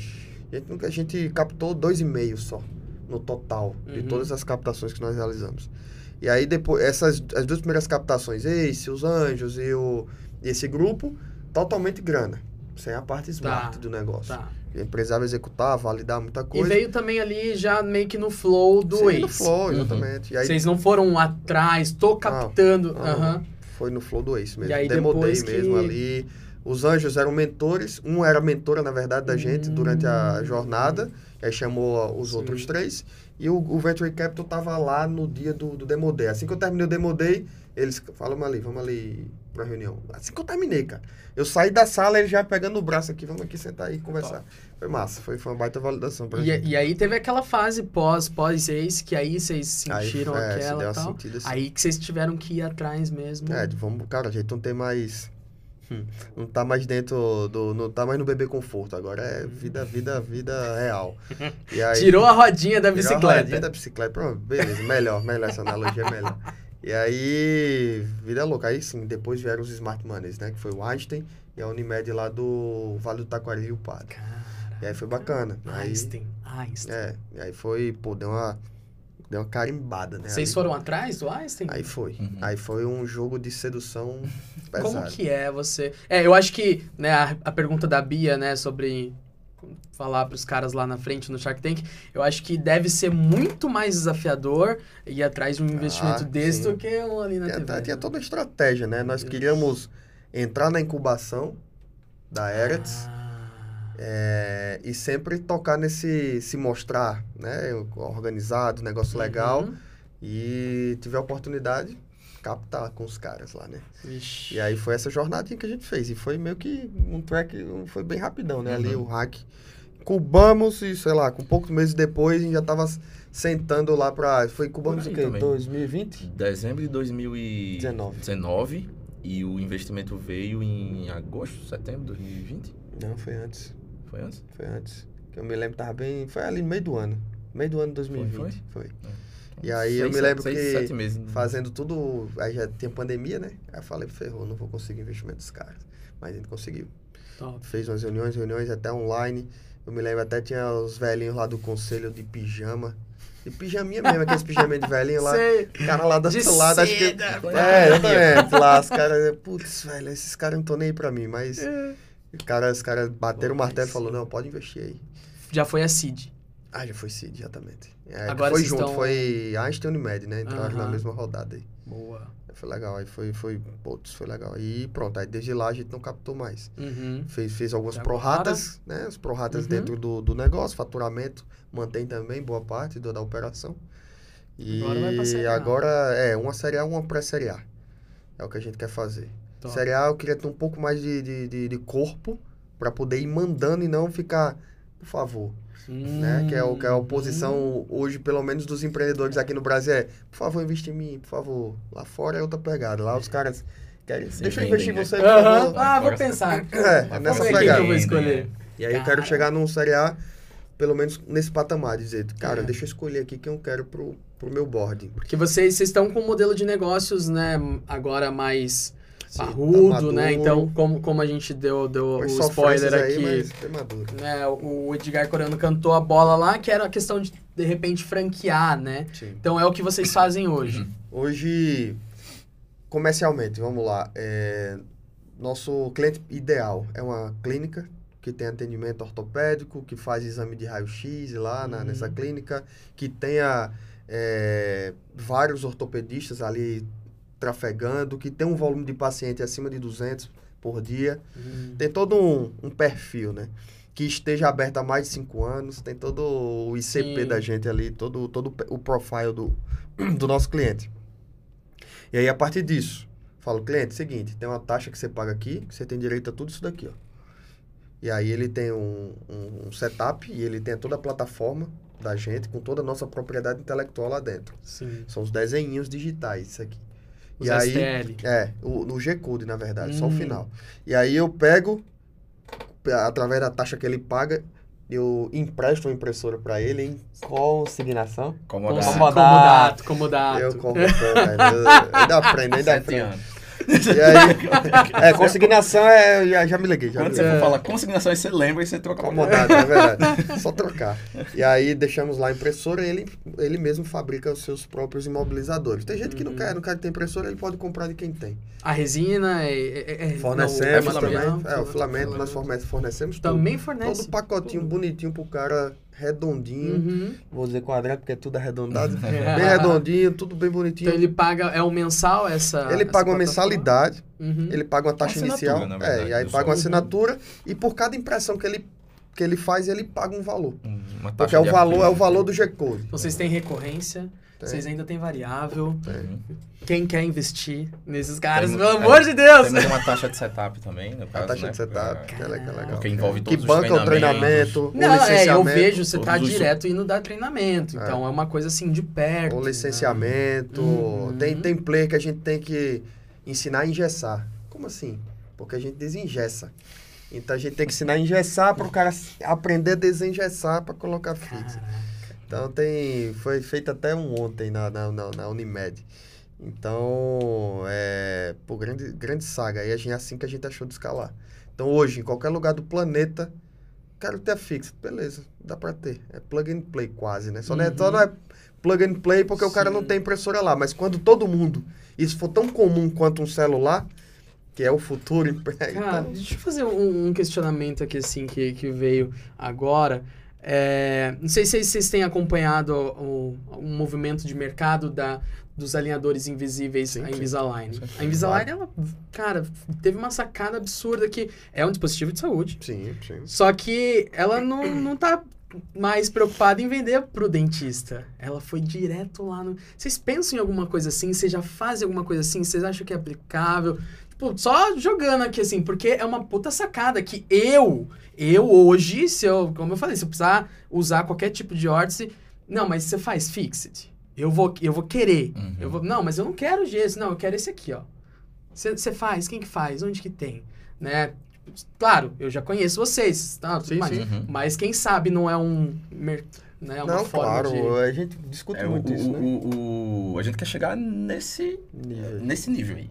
A gente, a gente captou 2,5 só, no total, de Uhum. todas as captações que nós realizamos. E aí, depois, essas as duas primeiras captações, Ace, os Anjos e, o, e esse grupo, totalmente grana. Sem a parte smart do negócio. Tá. A empresa vai executar, validar muita E coisa. veio também ali já meio que no flow do Sim, Ace. no flow, Uhum. exatamente. E aí, Vocês não foram atrás, tô captando. não. aham. Foi no Flow do Ace mesmo. E aí Demo depois Day que- mesmo ali. Os anjos eram mentores. Um era mentora, na verdade, da gente Hum. durante a jornada. Aí chamou os Sim. outros três. E o, o Venture Capital tava lá no dia do, do Demo Day. Assim que eu terminei o Demo Day, eles falam ali, vamos ali pra reunião. Assim que eu terminei, cara. Eu saí da sala, ele já pegando o braço aqui, vamos aqui sentar aí e conversar. Foi massa, foi, foi uma baita validação pra gente. E, e aí teve aquela fase pós, pós-Ace, que aí vocês Aí, sentiram é, se deu aquela e uma tal. sentida assim. Aí que vocês tiveram que ir atrás mesmo. É, vamos, cara, a gente não tem mais. Hum, [laughs] Não tá mais dentro do. Não tá mais no bebê conforto. Agora é vida, vida, vida real. Aí, Tirou a rodinha da tirou a bicicleta. rodinha da bicicleta. Pronto, beleza, melhor, melhor essa analogia é melhor. E aí, vida louca. Aí sim, depois vieram os Smart Moneys, né? Que foi o Einstein e a Unimed lá do Vale do Taquari e o Padre. Cara, E aí foi bacana. Aí, Einstein, Einstein. é, e aí foi, pô, deu uma, deu uma carimbada, né? Vocês ali. foram atrás do Einstein? Aí foi. Uhum. Aí foi um jogo de sedução [laughs] pesado. Como que é você... É, eu acho que né, a, a pergunta da Bia, né, sobre falar para os caras lá na frente no Shark Tank, eu acho que deve ser muito mais desafiador ir atrás de um investimento Ah, desse sim. do que um ali na Tinha, TV. tinha toda a estratégia, né? Nós queríamos entrar na incubação da Eretz Ah, é, e sempre tocar nesse, se mostrar, né? Organizado, negócio legal. uhum. E tive a oportunidade de captar com os caras lá, né? Vixe. E aí foi essa jornadinha que a gente fez. E foi meio que um track, foi bem rapidão, né? Ali o hack. Cubamos e, sei lá, com poucos meses depois a gente já tava sentando lá pra. Foi cubamos o aí quê? também. 2020? Dezembro de 2019. 19. e o investimento veio em agosto, setembro de 2020. Não, foi antes. Foi antes? Foi antes. Que eu me lembro, tava bem. Foi ali no meio do ano. Meio do ano de 2020. Foi. E aí eu Seis, me lembro seis, que sete meses. Fazendo tudo. Aí já tinha pandemia, né? Aí eu falei, ferrou, não vou conseguir investimento dos caras. Mas a gente conseguiu. Top. Fez umas reuniões, reuniões até online. Eu me lembro até tinha os velhinhos lá do conselho de pijama. De pijaminha mesmo, aqueles pijaminhas de velhinho lá. Sei. O cara lá do outro lado, acho que. É, exatamente. Lá, os caras. Putz, velho, esses caras não estão nem aí pra mim, mas. É. Os caras, os caras bateram o martelo e falou, não, pode investir aí. Já foi a Cid. Ah, já foi Cid, exatamente. É, Agora foi junto, estão- foi Einstein e Unimed, né? Entraram na mesma rodada aí. Boa. Foi legal, aí foi, foi, putz, foi legal. E pronto, aí desde lá a gente não captou mais. Uhum. Fez, fez algumas E prorratas, né? As prorratas Uhum. dentro do, do negócio, faturamento mantém também boa parte do, da operação. E Agora agora é uma Série A, uma pré-Série A. É o que a gente quer fazer. Top. Série A eu queria ter um pouco mais de, de, de, de corpo para poder ir mandando e não ficar, por favor, né? Que é, o, que é a Hum. oposição hoje, pelo menos dos empreendedores aqui no Brasil, é por favor, investe em mim, por favor. Lá fora é outra pegada. Lá os caras querem. Se Deixa eu investir em né? você, por Aham. favor. Ah, vou pensar. É, Vai nessa pegada. eu vou Vendem, escolher. né? E aí eu Cara. quero chegar num Série A, pelo menos nesse patamar, dizer, cara, É. deixa eu escolher aqui quem eu quero pro, pro meu boarding. Porque vocês, vocês estão com um modelo de negócios, né, agora mais parrudo, tá né? Então, como, como a gente deu, deu o spoiler aí, aqui, maduro. né? O Edgar Corano cantou a bola lá, que era a questão de, de repente, franquear, né? Sim. Então é o que vocês fazem hoje. Hoje, comercialmente, vamos lá. é, nosso cliente ideal é uma clínica que tem atendimento ortopédico, que faz exame de raio-x lá na- Uhum. nessa clínica, que tenha é, vários ortopedistas ali trafegando, que tem um volume de paciente acima de 200 por dia. Hum. Tem todo um, um perfil, né? Que esteja aberto há mais de cinco anos, tem todo o ICP Sim. da gente ali, todo, todo o profile do, [clears throat] do nosso cliente. E aí, a partir disso, falo, cliente, seguinte, tem uma taxa que você paga aqui, que você tem direito a tudo isso daqui, ó. E aí ele tem um, um, um setup e ele tem toda a plataforma da gente, com toda a nossa propriedade intelectual lá dentro. Sim. São os desenhinhos digitais, isso aqui. Os E aí- STL. É, o, no G-Code, na verdade, só o Hum. final. E aí eu pego, pe- através da taxa que ele paga, eu empresto uma impressora para ele em consignação. Comodato. Comodato, comodato. Eu velho. Eu ainda aprendo, ainda Sete aprendo. [laughs] E aí, é, consignação é. Já, já me liguei, já Quando me você liguei. for falar consignação, aí você lembra e você troca uma Acomodado, é verdade. [laughs] Só trocar. E aí deixamos lá a impressora e ele, ele mesmo fabrica os seus próprios imobilizadores. Tem gente que não Uhum. quer, não quer ter impressora, ele pode comprar de quem tem. A resina é... é, é Fornecemos não, o também. filamento, É, o filamento nós forne- fornecemos tudo. Também fornece. Todo pacotinho bonitinho pro cara, redondinho. Uhum. Vou dizer quadrado porque é tudo arredondado. [laughs] É. bem redondinho, tudo bem bonitinho. Então ele paga, é o mensal essa... Ele essa paga uma plataforma? mensalidade, Uhum. ele paga uma taxa inicial. na é, verdade, e aí paga uma assinatura e por cada impressão que ele, que ele faz, ele paga um valor. Uma taxa Porque é o valor, é o valor do G-Code. Então vocês têm recorrência, Tem. vocês ainda têm variável. Uhum. Quem quer investir nesses caras, Temos- pelo é, amor de Deus! Temos uma taxa de setup também, no A caso, taxa né? de setup, que é que é legal. Porque envolve Que todos os banca o treinamento, o Não, é, eu vejo, você tá os- direto indo dar treinamento. Então é uma coisa assim de perto. O licenciamento. Uhum. Tem, tem player que a gente tem que ensinar a engessar. Como assim? Porque a gente desengessa. Então a gente tem que ensinar a engessar para o cara aprender a desengessar para colocar né? fixo. Então tem. Foi feito até um ontem na, na, na, na Unimed. Então, é. Pô, grande, grande saga. Gente, é assim que a gente achou de escalar. Então hoje, em qualquer lugar do planeta, quero ter fixo. Beleza, dá pra ter. É plug and play quase, né? Só, não, é, só Uhum. não é plug and play porque o cara não Sim. tem impressora lá. Mas quando todo mundo. Isso for tão comum quanto um celular, que é o futuro [laughs] emprego. Cara, então, deixa eu fazer um, um questionamento aqui, assim, que, que veio agora. É, não sei se vocês têm acompanhado o, o, movimento de mercado da, dos alinhadores invisíveis, Sim, a sim. Invisalign. Sim, A Invisalign, ela, cara, teve uma sacada absurda que é um dispositivo de saúde. sim, sim. Só que ela não, não tá mais preocupada em vender pro dentista. Ela foi direto lá no. Vocês pensam em alguma coisa assim? Vocês já fazem alguma coisa assim? Vocês acham que é aplicável? Tipo, só jogando aqui assim, porque é uma puta sacada que eu, eu hoje, se eu, como eu falei, se eu precisar usar qualquer tipo de órtese, não, mas você faz fixed. Eu vou, eu vou querer. Uhum. Eu vou, não, mas eu não quero gesso, não, eu quero esse aqui, ó. Você faz? Quem que faz? Onde que tem? Né? Claro, eu já conheço vocês, tá? Sim, mais. sim. Uhum. Mas quem sabe não é um. mer- Né, uma Não, forma claro, de. a gente discute É, o, muito isso, né? o- o- a gente quer chegar nesse, Nível. nesse nível aí.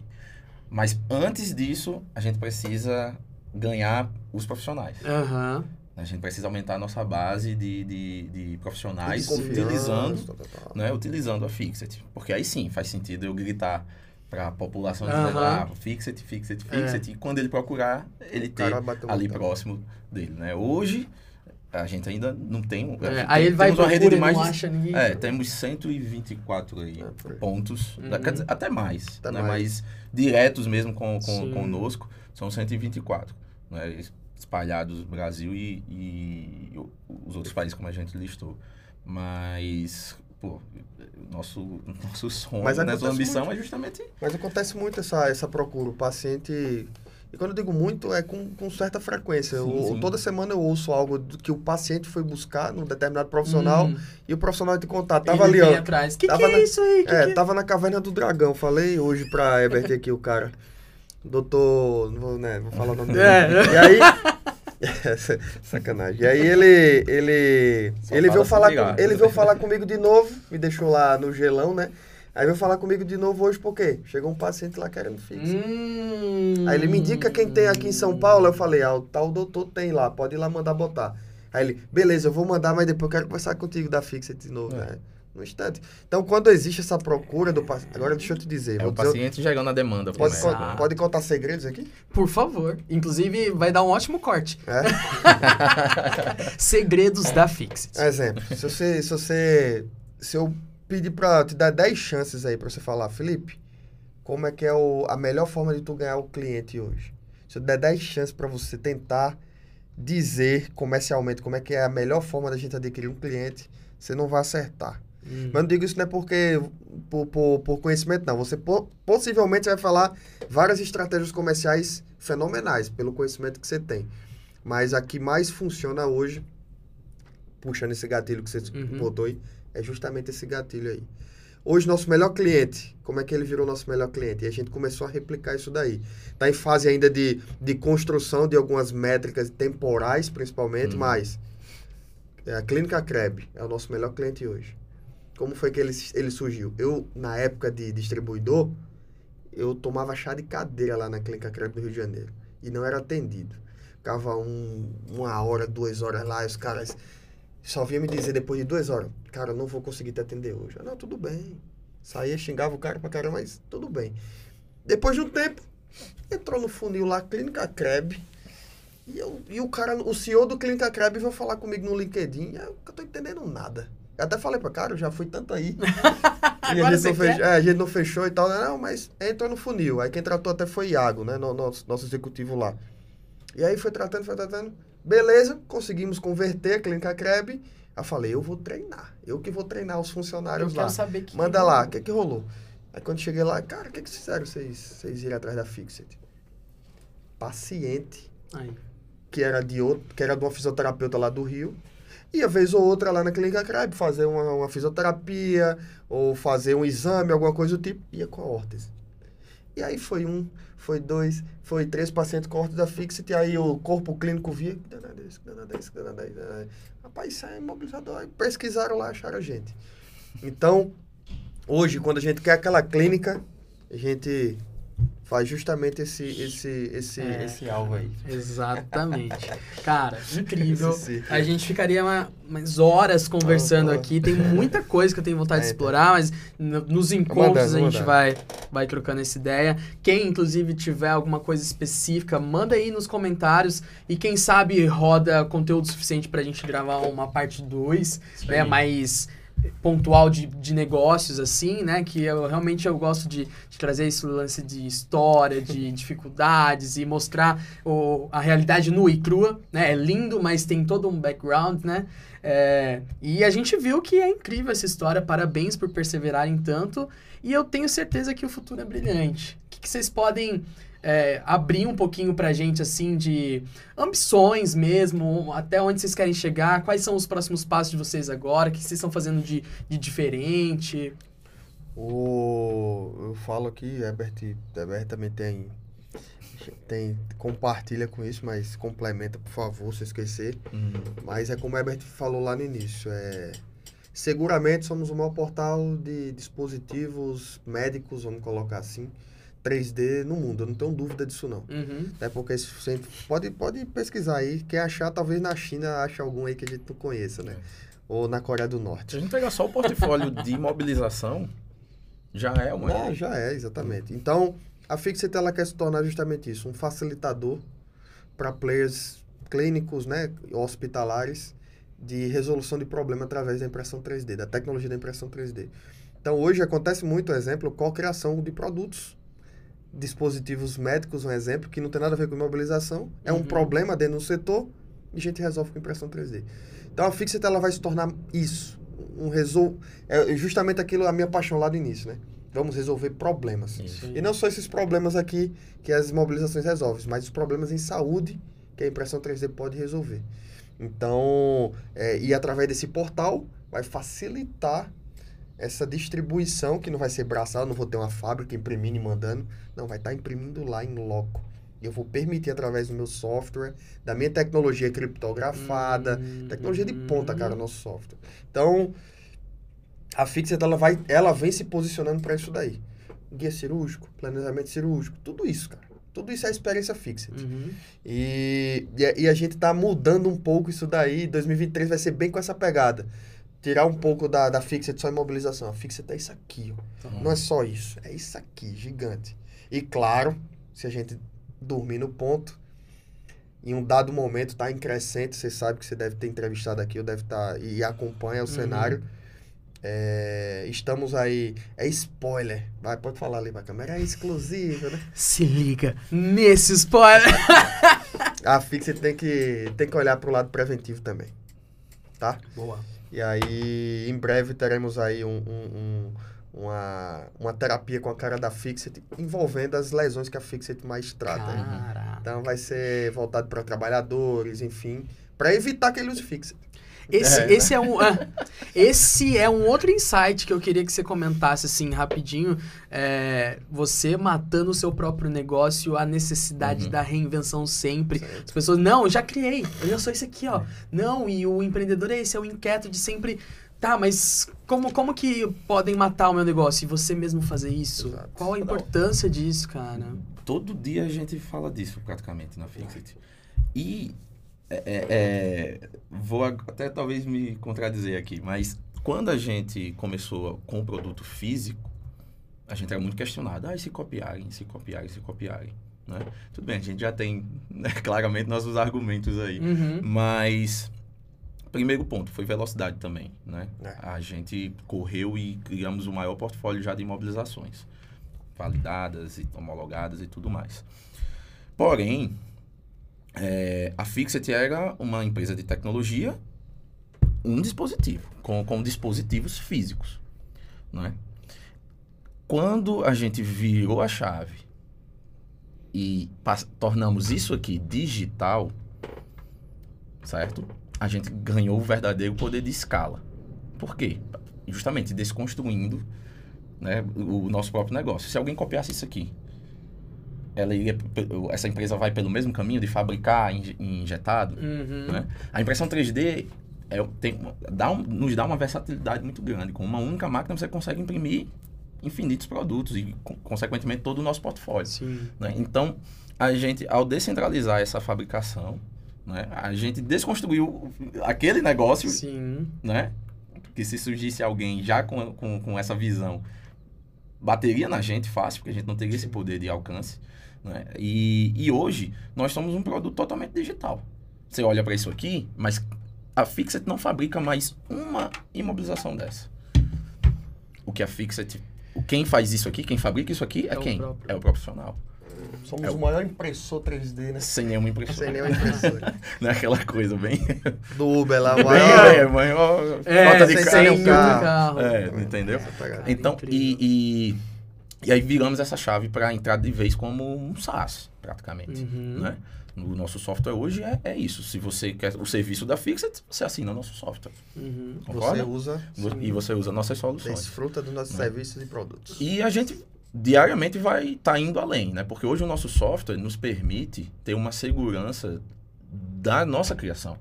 Mas antes disso, a gente precisa ganhar os profissionais. Aham. A gente precisa aumentar a nossa base de, de, de profissionais De utilizando, tal, tal, tal. né, utilizando a Fixit. Porque aí sim faz sentido eu gritar para a população dizer, Aham. ah, Fixit, Fixit, Fixit. E quando ele procurar, ele O ter ali martelo. próximo dele. Né? Hoje, a gente ainda não tem... É, tem- aí ele vai temos uma rede de mais não de acha ninguém. é, temos 124 aí É, pontos, Uhum. quer dizer, até mais, Até né? mais. mas diretos mesmo com, com, conosco, são 124, né? es- espalhados no Brasil e, e os outros países como a gente listou. Mas, pô, nosso, [laughs] nosso sonho, Mas né? nossa ambição muito. é justamente... Mas acontece muito essa, essa procura. O paciente. E quando eu digo muito, é com, com certa frequência. Sim, Eu- sim. toda semana eu ouço algo do que o paciente foi buscar num determinado profissional Hum, e o profissional te contar. Tava ele ali, ó. atrás. Que Tava que é na- isso aí? Que É, que... tava na caverna do dragão. Falei hoje pra Herbert aqui, o cara. Doutor. Não vou, né, vou falar o nome [laughs] dele. É. E aí. [laughs] Sacanagem. E aí ele. Ele. Só ele fala veio falar, com- ele veio falar comigo de novo, me deixou lá no gelão, né? Aí veio falar comigo de novo hoje, por quê? Chegou um paciente lá querendo fixo. Hum. Aí ele me indica quem tem aqui em São Paulo. Eu falei, ah, o tal doutor tem lá, pode ir lá mandar botar. Aí ele, beleza, eu vou mandar, mas depois eu quero conversar contigo da fixa de novo, É. né? No instante. Então, quando existe essa procura do paciente. Agora deixa eu te dizer. É o dizer- paciente gerando a demanda. pro Pode, con- né? pode contar segredos aqui? Por favor. Inclusive, vai dar um ótimo corte. É? [laughs] Segredos da Fixit. Exemplo, se você, se você, se eu pedir pra te dar 10 chances aí pra você falar, Felipe, como é que é o, a melhor forma de tu ganhar o cliente hoje? Se eu der 10 chances pra você tentar dizer comercialmente como é que é a melhor forma da gente adquirir um cliente, você não vai acertar. Hum. Mas não digo isso não é porque por, por, por conhecimento, não. Você po- possivelmente vai falar várias estratégias comerciais fenomenais pelo conhecimento que você tem. Mas a que mais funciona hoje, puxando esse gatilho que você Uhum. botou aí, é justamente esse gatilho aí. Hoje, nosso melhor cliente, como é que ele virou nosso melhor cliente? E a gente começou a replicar isso daí. Está em fase ainda de, de construção de algumas métricas temporais, principalmente, Uhum. mas é, a Clínica Kreb é o nosso melhor cliente hoje. Como foi que ele, ele surgiu? Eu, na época de distribuidor, eu tomava chá de cadeira lá na Clínica Kreb do Rio de Janeiro. E não era atendido. Ficava um, uma hora, duas horas lá, e os caras só vinham me dizer depois de duas horas, cara, não vou conseguir te atender hoje. Eu, não, tudo bem. Saía, xingava o cara pra caramba, mas tudo bem. Depois de um tempo, entrou no funil lá, Clínica Kreb. E, eu, e o cara, o CEO do Clínica Kreb veio falar comigo no LinkedIn. Eu, eu tô entendendo nada. Eu até falei pra cara, eu já fui tanto aí. [laughs] e a gente, não você fech- quer? é, a gente não fechou e tal. Não, mas entrou no funil. Aí quem tratou até foi Iago, né? no- Nosso, nosso executivo lá. E aí foi tratando, foi tratando. Beleza, conseguimos converter a Clínica Kreb. Eu falei, eu vou treinar. Eu que vou treinar os Eu funcionários quero lá. saber que. Manda lá, o que que rolou? Aí quando cheguei lá, cara, o que que fizeram vocês, vocês irem atrás da Fixit? Paciente, Aí. que era de outro, que era de uma fisioterapeuta lá do Rio, ia vez ou outra lá na Clínica Crab fazer uma, uma fisioterapia ou fazer um exame, alguma coisa do tipo, ia com a órtese. E aí foi um, foi dois, foi três pacientes com órtese da Fixit, e aí o corpo clínico via, que danado é isso, é isso, é isso. Rapaz, isso é imobilizador. Aí pesquisaram lá, acharam a gente. Então, hoje, quando a gente quer aquela clínica, a gente faz justamente esse, esse, esse, É. esse alvo aí. Exatamente. Cara, [laughs] incrível. A gente ficaria uma- umas horas conversando Ah, tá. aqui. Tem muita coisa que eu tenho vontade de É, explorar, mas no- nos encontros mandando, a gente vai, vai trocando essa ideia. Quem, inclusive, tiver alguma coisa específica, manda aí nos comentários. E quem sabe roda conteúdo suficiente pra gente gravar uma parte 2, né? aí. Mais pontual de, de negócios, assim, né? Que eu realmente eu gosto de, de trazer esse lance de história, de [laughs] dificuldades e mostrar o, a realidade nua e crua, né? É lindo, mas tem todo um background, né? É, e a gente viu que é incrível essa história, parabéns por perseverarem tanto. E eu tenho certeza que o futuro é brilhante. O que, que vocês podem é, abrir um pouquinho pra gente, assim, de ambições mesmo, até onde vocês querem chegar, quais são os próximos passos de vocês agora, o que vocês estão fazendo de, de diferente? O, eu falo aqui, Herbert, Herbert também tem, tem. Compartilha com isso, mas complementa, por favor, se eu esquecer. Hum, Mas é como o Herbert falou lá no início. É, seguramente somos o maior portal de dispositivos médicos, vamos colocar assim, 3D no mundo. Eu não tenho dúvida disso, não. Uhum. Até porque isso sempre. Pode, pode pesquisar aí. Quem achar, talvez na China ache algum aí que a gente não conheça, né? Ou na Coreia do Se Norte. a gente pegar só o portfólio de imobilização, já é uma. É, já é, exatamente. Então, a Fixit ela quer se tornar justamente isso, um facilitador para players clínicos, né, hospitalares, de resolução de problema através da impressão 3D, da tecnologia da impressão 3D. Então, hoje acontece muito, exemplo, co-criação de produtos, dispositivos médicos, um exemplo, que não tem nada a ver com imobilização, é um Uhum. problema dentro do setor e a gente resolve com impressão 3D. Então, a Fixit ela vai se tornar isso, um resol... É justamente aquilo, a minha paixão lá do início, né? Vamos resolver problemas. Isso. E não só esses problemas aqui que as imobilizações resolvem, mas os problemas em saúde que a impressão 3D pode resolver. Então, é, e através desse portal, vai facilitar essa distribuição, que não vai ser braçal, não vou ter uma fábrica imprimindo e mandando, não, vai estar imprimindo lá em loco. E eu vou permitir, através do meu software, da minha tecnologia criptografada, Hum, tecnologia de ponta, cara, hum. nosso software. Então, a Fixit, ela, vai, ela vem se posicionando para isso daí. Guia cirúrgico, planejamento cirúrgico, tudo isso, cara. Tudo isso é a experiência Fixit. Uhum. E, e, a- e a gente tá mudando um pouco isso daí. 2023 vai ser bem com essa pegada. Tirar um pouco da, da Fixit só imobilização. A Fixit é isso aqui, ó. Uhum. Não é só isso. É isso aqui, gigante. E claro, se a gente dormir no ponto, em um dado momento tá em crescente, você sabe que você deve ter entrevistado aqui, ou deve estar e acompanha o Uhum. cenário. É, estamos aí. É spoiler. Vai, pode falar ali pra câmera. É exclusivo, né? Se liga nesse spoiler. [laughs] A Fixit tem que, tem que olhar pro lado preventivo também. Tá? Boa. E aí, em breve, teremos aí um, um- um- uma, uma terapia com a cara da Fixit envolvendo as lesões que a Fixit mais trata. aí. Caraca. Então, vai ser voltado para trabalhadores, enfim, para evitar que ele use Fixit. Esse É, esse é um ah, esse é um outro insight que eu queria que você comentasse assim rapidinho. É, você matando o seu próprio negócio, a necessidade Uhum. da reinvenção sempre. As pessoas, não, eu já criei, eu já sou esse aqui, ó. Não, e o empreendedor é esse, é o inquieto de sempre. Tá, mas como, como que podem matar o meu negócio e você mesmo fazer isso? Exato. Qual a importância disso, cara? Todo dia a gente fala disso praticamente na Fixit. E é, é, é, vou até talvez me contradizer aqui, mas quando a gente começou com o produto físico, a gente era muito questionado. Ah, se copiarem, se copiarem, se copiarem. Né? Tudo bem, a gente já tem [laughs] né, claramente nossos argumentos aí. Uhum. Mas, primeiro ponto, foi velocidade também, né? É. A gente correu e criamos o maior portfólio já de imobilizações. Validadas e homologadas e tudo mais. Porém, é, a Fixit era uma empresa de tecnologia, um dispositivo, com, com dispositivos físicos, né? Quando a gente virou a chave e tornamos isso aqui digital, certo? A gente ganhou o verdadeiro poder de escala. Por quê? Justamente desconstruindo né, o nosso próprio negócio. Se alguém copiasse isso aqui, ela iria, essa empresa vai pelo mesmo caminho de fabricar inje- injetado, Uhum. né? A impressão 3D é, tem, dá um- nos dá uma versatilidade muito grande. Com uma única máquina você consegue imprimir infinitos produtos e, co- consequentemente, todo o nosso portfólio. Né? Então, a gente, ao descentralizar essa fabricação, né, a gente desconstruiu aquele negócio, Sim. né? Que se surgisse alguém já com, com, com essa visão, bateria na gente fácil, porque a gente não teria esse poder de alcance. Né? E, e hoje, nós somos um produto totalmente digital. Você olha para isso aqui, mas a Fixit não fabrica mais uma imobilização dessa. O que a Fixit... o- Quem faz isso aqui, quem fabrica isso aqui é, É quem? próprio. É o profissional. Somos É o- o maior impressor 3D, né? Sem nenhuma impressora. Sem nenhuma impressora. [laughs] Não é aquela coisa bem... [laughs] Do Uber lá, o bem maior. é, maior É, falta de sem carro. carro. É, entendeu? Essa pegada. Então, Incrível. e, e, e aí viramos essa chave para entrar de vez como um SaaS, praticamente. Uhum. Né? O nosso software hoje é, é isso. Se você quer o serviço da Fixit, você assina o nosso software. Uhum. Você usa, Vo- E você usa nossas soluções. desfruta dos nossos Né? serviços e produtos. E a gente diariamente vai estar indo além, né? Porque hoje o nosso software nos permite ter uma segurança da nossa criação.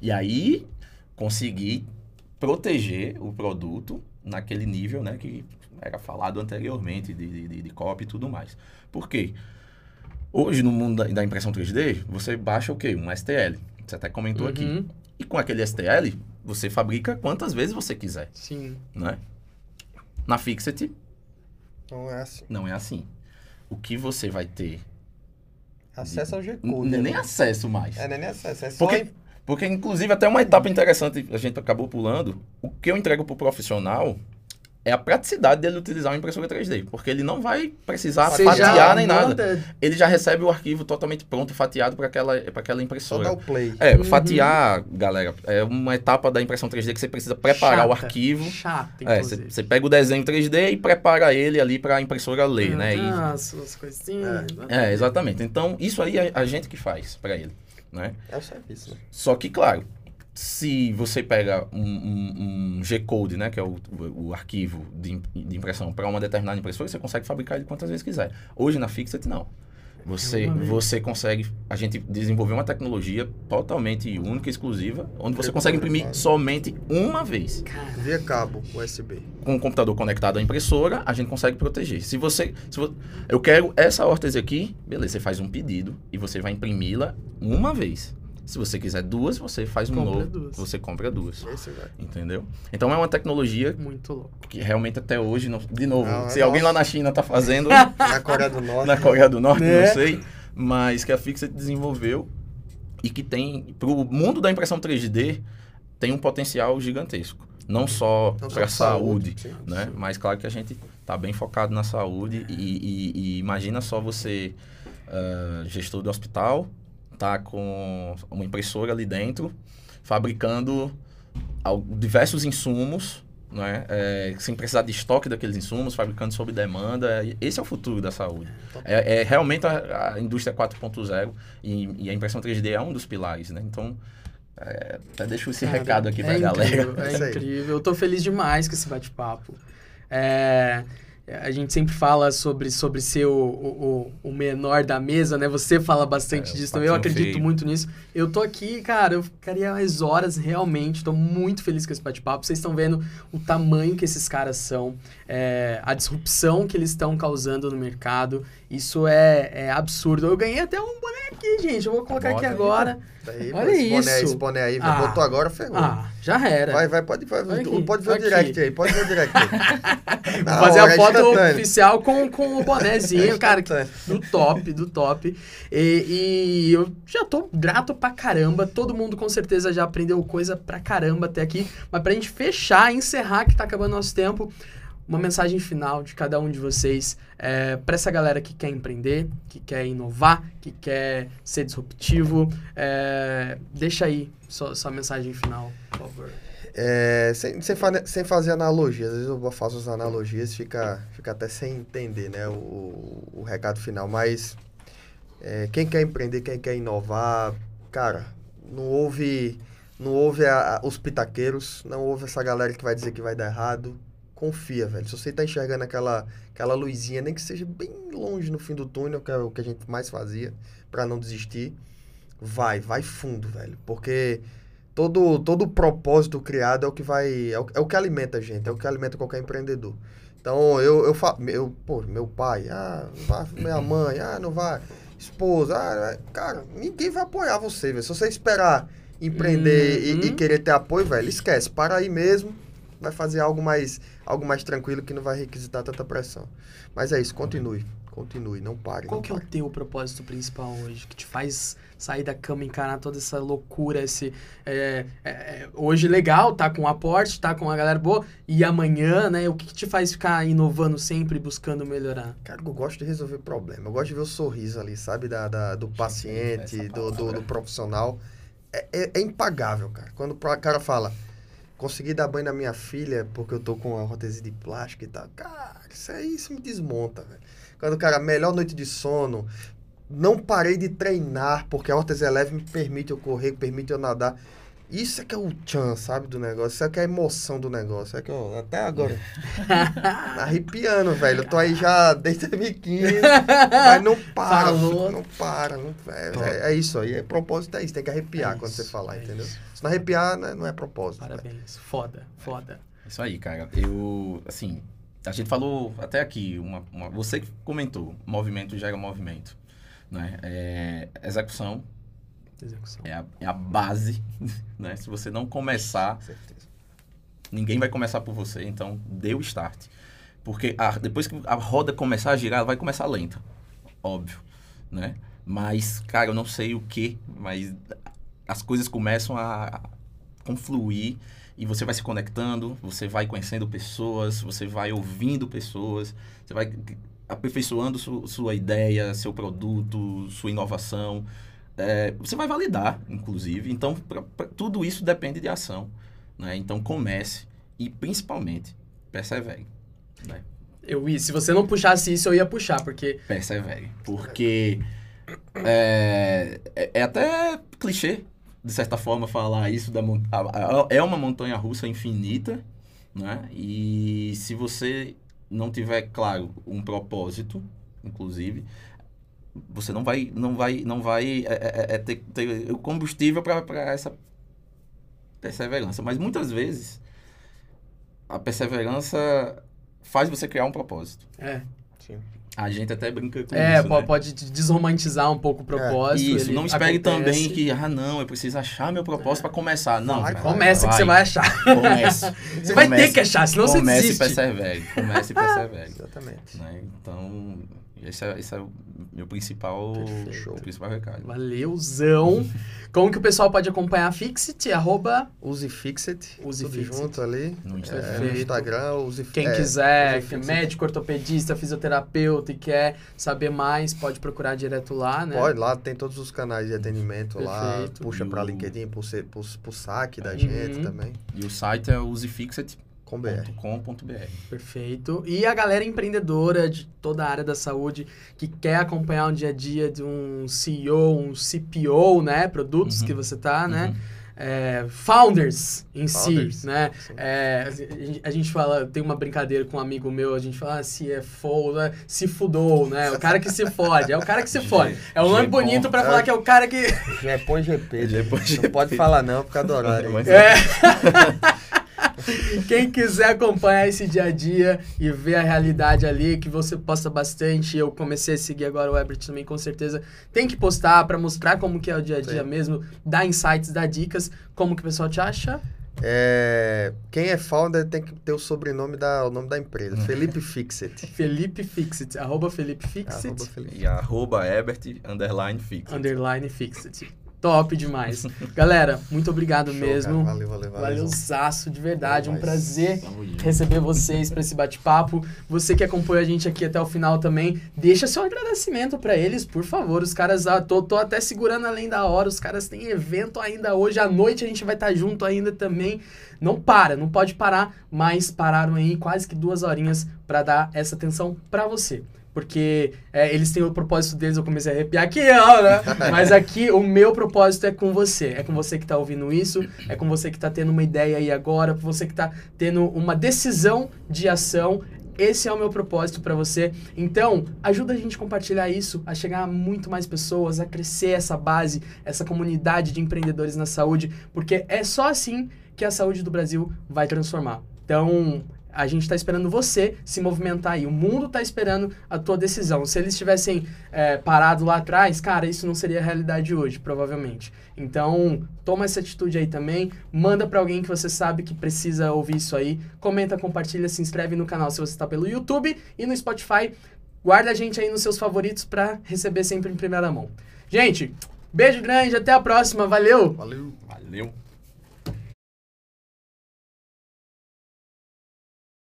E aí conseguir proteger o produto naquele nível, né, que era falado anteriormente de, de, de, de copy e tudo mais. Por quê? Hoje, no mundo da, da impressão 3D, você baixa o quê? Um STL. Você até comentou aqui. Uhum. E com aquele STL, você fabrica quantas vezes você quiser, Sim. né? Na Fixit, Então é assim. não é assim. O que você vai ter? Acesso ao G-Code. Nem né? acesso mais. É, nem nem acesso. É só Porque, porque, inclusive, até uma etapa interessante, a gente acabou pulando. O que eu entrego pro profissional é a praticidade dele utilizar uma impressora 3D. Porque ele não vai precisar Você fatiar nem nada. Ele já recebe o arquivo totalmente pronto, fatiado para aquela, pra aquela só impressora. dar o play. É, Uhum. fatiar, galera, é uma etapa da impressão 3D que você precisa preparar o Chata. arquivo. Chata, É, você inclusive. você pega o desenho 3D e prepara ele ali para a impressora ler, né? E- Ah, as, as coisinhas. é, exatamente. Então, isso aí é a gente que faz para ele, né? É o serviço, né? Só que, claro, se você pega um, um- um G-Code, né, que é o, o- arquivo de, de impressão para uma determinada impressora, você consegue fabricar ele quantas vezes quiser. Hoje na Fixit não. Você, vez. você consegue. A gente desenvolveu uma tecnologia totalmente única, exclusiva, onde você Imprimir consegue imprimir fácil. somente uma vez. Via cabo, USB. Com o computador conectado à impressora, a gente consegue proteger. Se você. Se vo- eu quero essa órtese aqui, beleza, você faz um pedido e você vai imprimi-la uma vez. Se você quiser duas, você faz um Compra novo. duas. Você compra duas. Esse vai. Entendeu? Então é uma tecnologia Muito louco. que realmente até hoje, não- de novo, Não, é se alguém lá nossa. na China tá fazendo, [laughs] Na Coreia do Norte. na Coreia do Norte, Né? não sei, mas que a Fixit desenvolveu e que tem, pro mundo da impressão 3D, tem um potencial gigantesco. Não só só para de saúde, sim, né? sim. Mas claro que a gente tá bem focado na saúde e, e- e imagina só você, ah, gestor do hospital, tá com uma impressora ali dentro, fabricando diversos insumos, né? É, sem precisar de estoque daqueles insumos, fabricando sob demanda. Esse é o futuro da saúde. É, é realmente a, a indústria 4.0 e, e a impressão 3D é um dos pilares, né? Então, é, até deixo esse Cara, recado aqui pra é galera. Incrível, é [laughs] incrível. Eu tô feliz demais com esse bate-papo. É, a gente sempre fala sobre, sobre ser o, o, o- menor da mesa, né? Você fala bastante É, disso também, eu acredito feio. muito nisso. Eu tô aqui, cara, eu ficaria mais horas realmente, tô muito feliz com esse bate-papo. Vocês estão vendo o tamanho que esses caras são, é, a disrupção que eles estão causando no mercado. Isso é, é absurdo. Eu ganhei até um boné aqui, gente. Eu vou colocar Bota aqui aí, agora. Daí, Olha esse boné, isso. esse boné aí, Ah. botou agora, ferrou. Ah, já era. Vai, vai, pode, vai, aqui, pode ver o aqui. direct aí, pode ver o direct aí. [laughs] Vou fazer hora, a foto instantâneo. oficial com, com o bonézinho, [laughs] cara, que- do top, do top. E, e eu já tô grato pra caramba. Todo mundo com certeza já aprendeu coisa pra caramba até aqui. Mas pra gente fechar, encerrar, que tá acabando nosso tempo, uma mensagem final de cada um de vocês é, pra essa galera que quer empreender, que quer inovar, que quer ser disruptivo. É, deixa aí sua, sua mensagem final, por favor. É, sem, sem, sem fazer analogia, às vezes eu faço as analogias fica, fica até sem entender né, o, o recado final, mas é, quem quer empreender, quem quer inovar, cara, não houve, não houve a- a- os pitaqueiros, não houve essa galera que vai dizer que vai dar errado. Confia, velho. Se você tá enxergando aquela, aquela luzinha, nem que seja bem longe no fim do túnel, que é o que a gente mais fazia, para não desistir, vai, vai fundo, velho. Porque todo, todo propósito criado é o que vai. É o, é o que alimenta a gente, é o que alimenta qualquer empreendedor. Então, eu, eu falo, eu, pô, meu pai, ah, vai, minha mãe, ah, não vai, esposa, ah, cara, ninguém vai apoiar você, velho. Se você esperar empreender e- e, Uhum. querer ter apoio, velho, esquece, para aí mesmo, vai fazer algo mais, algo mais tranquilo que não vai requisitar tanta pressão. Mas é isso, continue, continue, não pare. Qual não que é o pare. teu propósito principal hoje? Que te faz sair da cama encarar toda essa loucura, esse... é, é, é, hoje legal, tá com aporte, tá com a galera boa, e amanhã, né? O que, que te faz ficar inovando sempre, buscando melhorar? Cara, eu gosto de resolver problema. Eu gosto de ver o sorriso ali, sabe? Da, da- do paciente, do, do, do profissional. É, é- é impagável, cara. Quando o cara fala, consegui dar banho na minha filha porque eu tô com uma prótese de plástico e tal. Cara, isso aí isso me desmonta, velho. Quando cara, melhor noite de sono, não parei de treinar porque a órtese leve me permite eu correr, permite eu nadar. Isso é que é o tchan, sabe, do negócio. Isso é que é a emoção do negócio. É que eu, até agora. [laughs] arrepiando, velho. Eu tô aí já desde 2015. [laughs] mas não para. Falou. Não para. Não, é, é- é isso aí. É, propósito é isso. Tem que arrepiar É quando isso, você falar, é entendeu? isso. Se não arrepiar, né, não é propósito. velho. Parabéns. Foda, foda. Isso aí, cara. Eu, assim, a gente falou até aqui, uma, uma- você que comentou, movimento gera movimento, né? É, execução Execução. é a, é a base, [laughs] né? Se você não começar, Com certeza. ninguém vai começar por você, então dê o start. Porque a- depois que a roda começar a girar, ela vai começar lenta, óbvio, né? Mas, cara, eu não sei o que, mas as coisas começam a confluir e você vai se conectando, você vai conhecendo pessoas, você vai ouvindo pessoas, você vai aperfeiçoando su- sua ideia, seu produto, sua inovação. É, você vai validar, inclusive. Então, pra- pra- tudo isso depende de ação. Né? Então, comece e, principalmente, persevere. Né? Eu ia, se você não puxasse isso, eu ia puxar, porque Persevere. Porque é, é, é até clichê, de certa forma, falar isso. Da, é uma montanha russa infinita, né? E se você não tiver, claro, um propósito, inclusive, você não vai, não vai, não vai é, é- é ter, ter o combustível para essa perseverança. Mas muitas vezes a perseverança faz você criar um propósito. é, Sim. A gente até brinca com é isso, po- né? pode desromantizar um pouco o propósito. Isso, ele não espere também acontece. que, ah, não, eu preciso achar meu propósito para começar. Não, Vai, cara, Começa que você vai achar. Comece. [laughs] Você vai ter Comece- que achar, senão você comece desiste. e persevere. Comece e [laughs] persevere. Exatamente. né? Então, esse é, esse é o meu principal, Perfeito. principal recado. Valeuzão. [laughs] Como que o pessoal pode acompanhar a Fixit? Arroba Use Fixit. Use tudo Fixit. junto ali. No É, Instagram. no Perfeito. Instagram, use quem é, quiser, Use que é médico, ortopedista, fisioterapeuta e quer saber mais, pode procurar direto lá, né? Pode, lá tem todos os canais de atendimento lá. Perfeito. Puxa E pra o- LinkedIn, pro, pro saque da Uhum. gente também. E o site é usefixit.com.br. Com BR. Perfeito. E a galera empreendedora de toda a área da saúde que quer acompanhar o dia a dia de um CEO, um CPO, né? Produtos Uhum. que você tá, né? Uhum. É, founders em Founders. si, né? É, a gente- fala, tem uma brincadeira com um amigo meu, a gente fala ah, CFO, né? se fudou, né? O cara que se fode, é o cara que se [laughs] fode. É um nome bonito pra é. falar que é o cara que... Japão GP. Japão Não GP. pode falar não por causa do horário. Mas- É. [laughs] [laughs] Quem quiser acompanhar esse dia a dia e ver a realidade ali, que você posta bastante, eu comecei a seguir agora o Ebert também, com certeza, tem que postar pra mostrar como que é o dia a dia Sim. mesmo, dar insights, dar dicas, como que o pessoal te acha? É, quem é founder tem que ter o sobrenome da, o nome da empresa. [laughs] Felipe Fixit. Felipe Fixit, arroba Felipe Fixit, Arroba Felipe. E arroba Ebert, underline fixit. underline Fixit. Top demais. [laughs] Galera, muito obrigado Show, mesmo. cara. Valeu, valeu, valeu. Valeuzaço, de verdade, um Valeu, prazer Tamo junto. receber vocês para esse bate-papo. Você que acompanha a gente aqui até o final também, deixa seu agradecimento para eles, por favor. Os caras, ah, tô, tô até segurando além da hora, os caras têm evento ainda hoje, à noite a gente vai estar junto ainda também. Não para, não pode parar, mas pararam aí quase que duas horinhas para dar essa atenção para você. Porque é, eles têm o propósito deles, eu comecei a arrepiar aqui, ó, né? [laughs] Mas aqui o meu propósito é com você. É com você que tá ouvindo isso, é com você que tá tendo uma ideia aí agora, com você que tá tendo uma decisão de ação. Esse é o meu propósito para você. Então, ajuda a gente a compartilhar isso, a chegar a muito mais pessoas, a crescer essa base, essa comunidade de empreendedores na saúde, porque é só assim que a saúde do Brasil vai transformar. Então, A gente está esperando você se movimentar aí. O mundo está esperando a tua decisão. Se eles tivessem é, parado lá atrás, cara, isso não seria a realidade hoje, provavelmente. Então, toma essa atitude aí também. Manda para alguém que você sabe que precisa ouvir isso aí. Comenta, compartilha, se inscreve no canal se você está pelo YouTube e no Spotify. Guarda a gente aí nos seus favoritos para receber sempre em primeira mão. Gente, beijo grande, até a próxima. Valeu! Valeu. Valeu.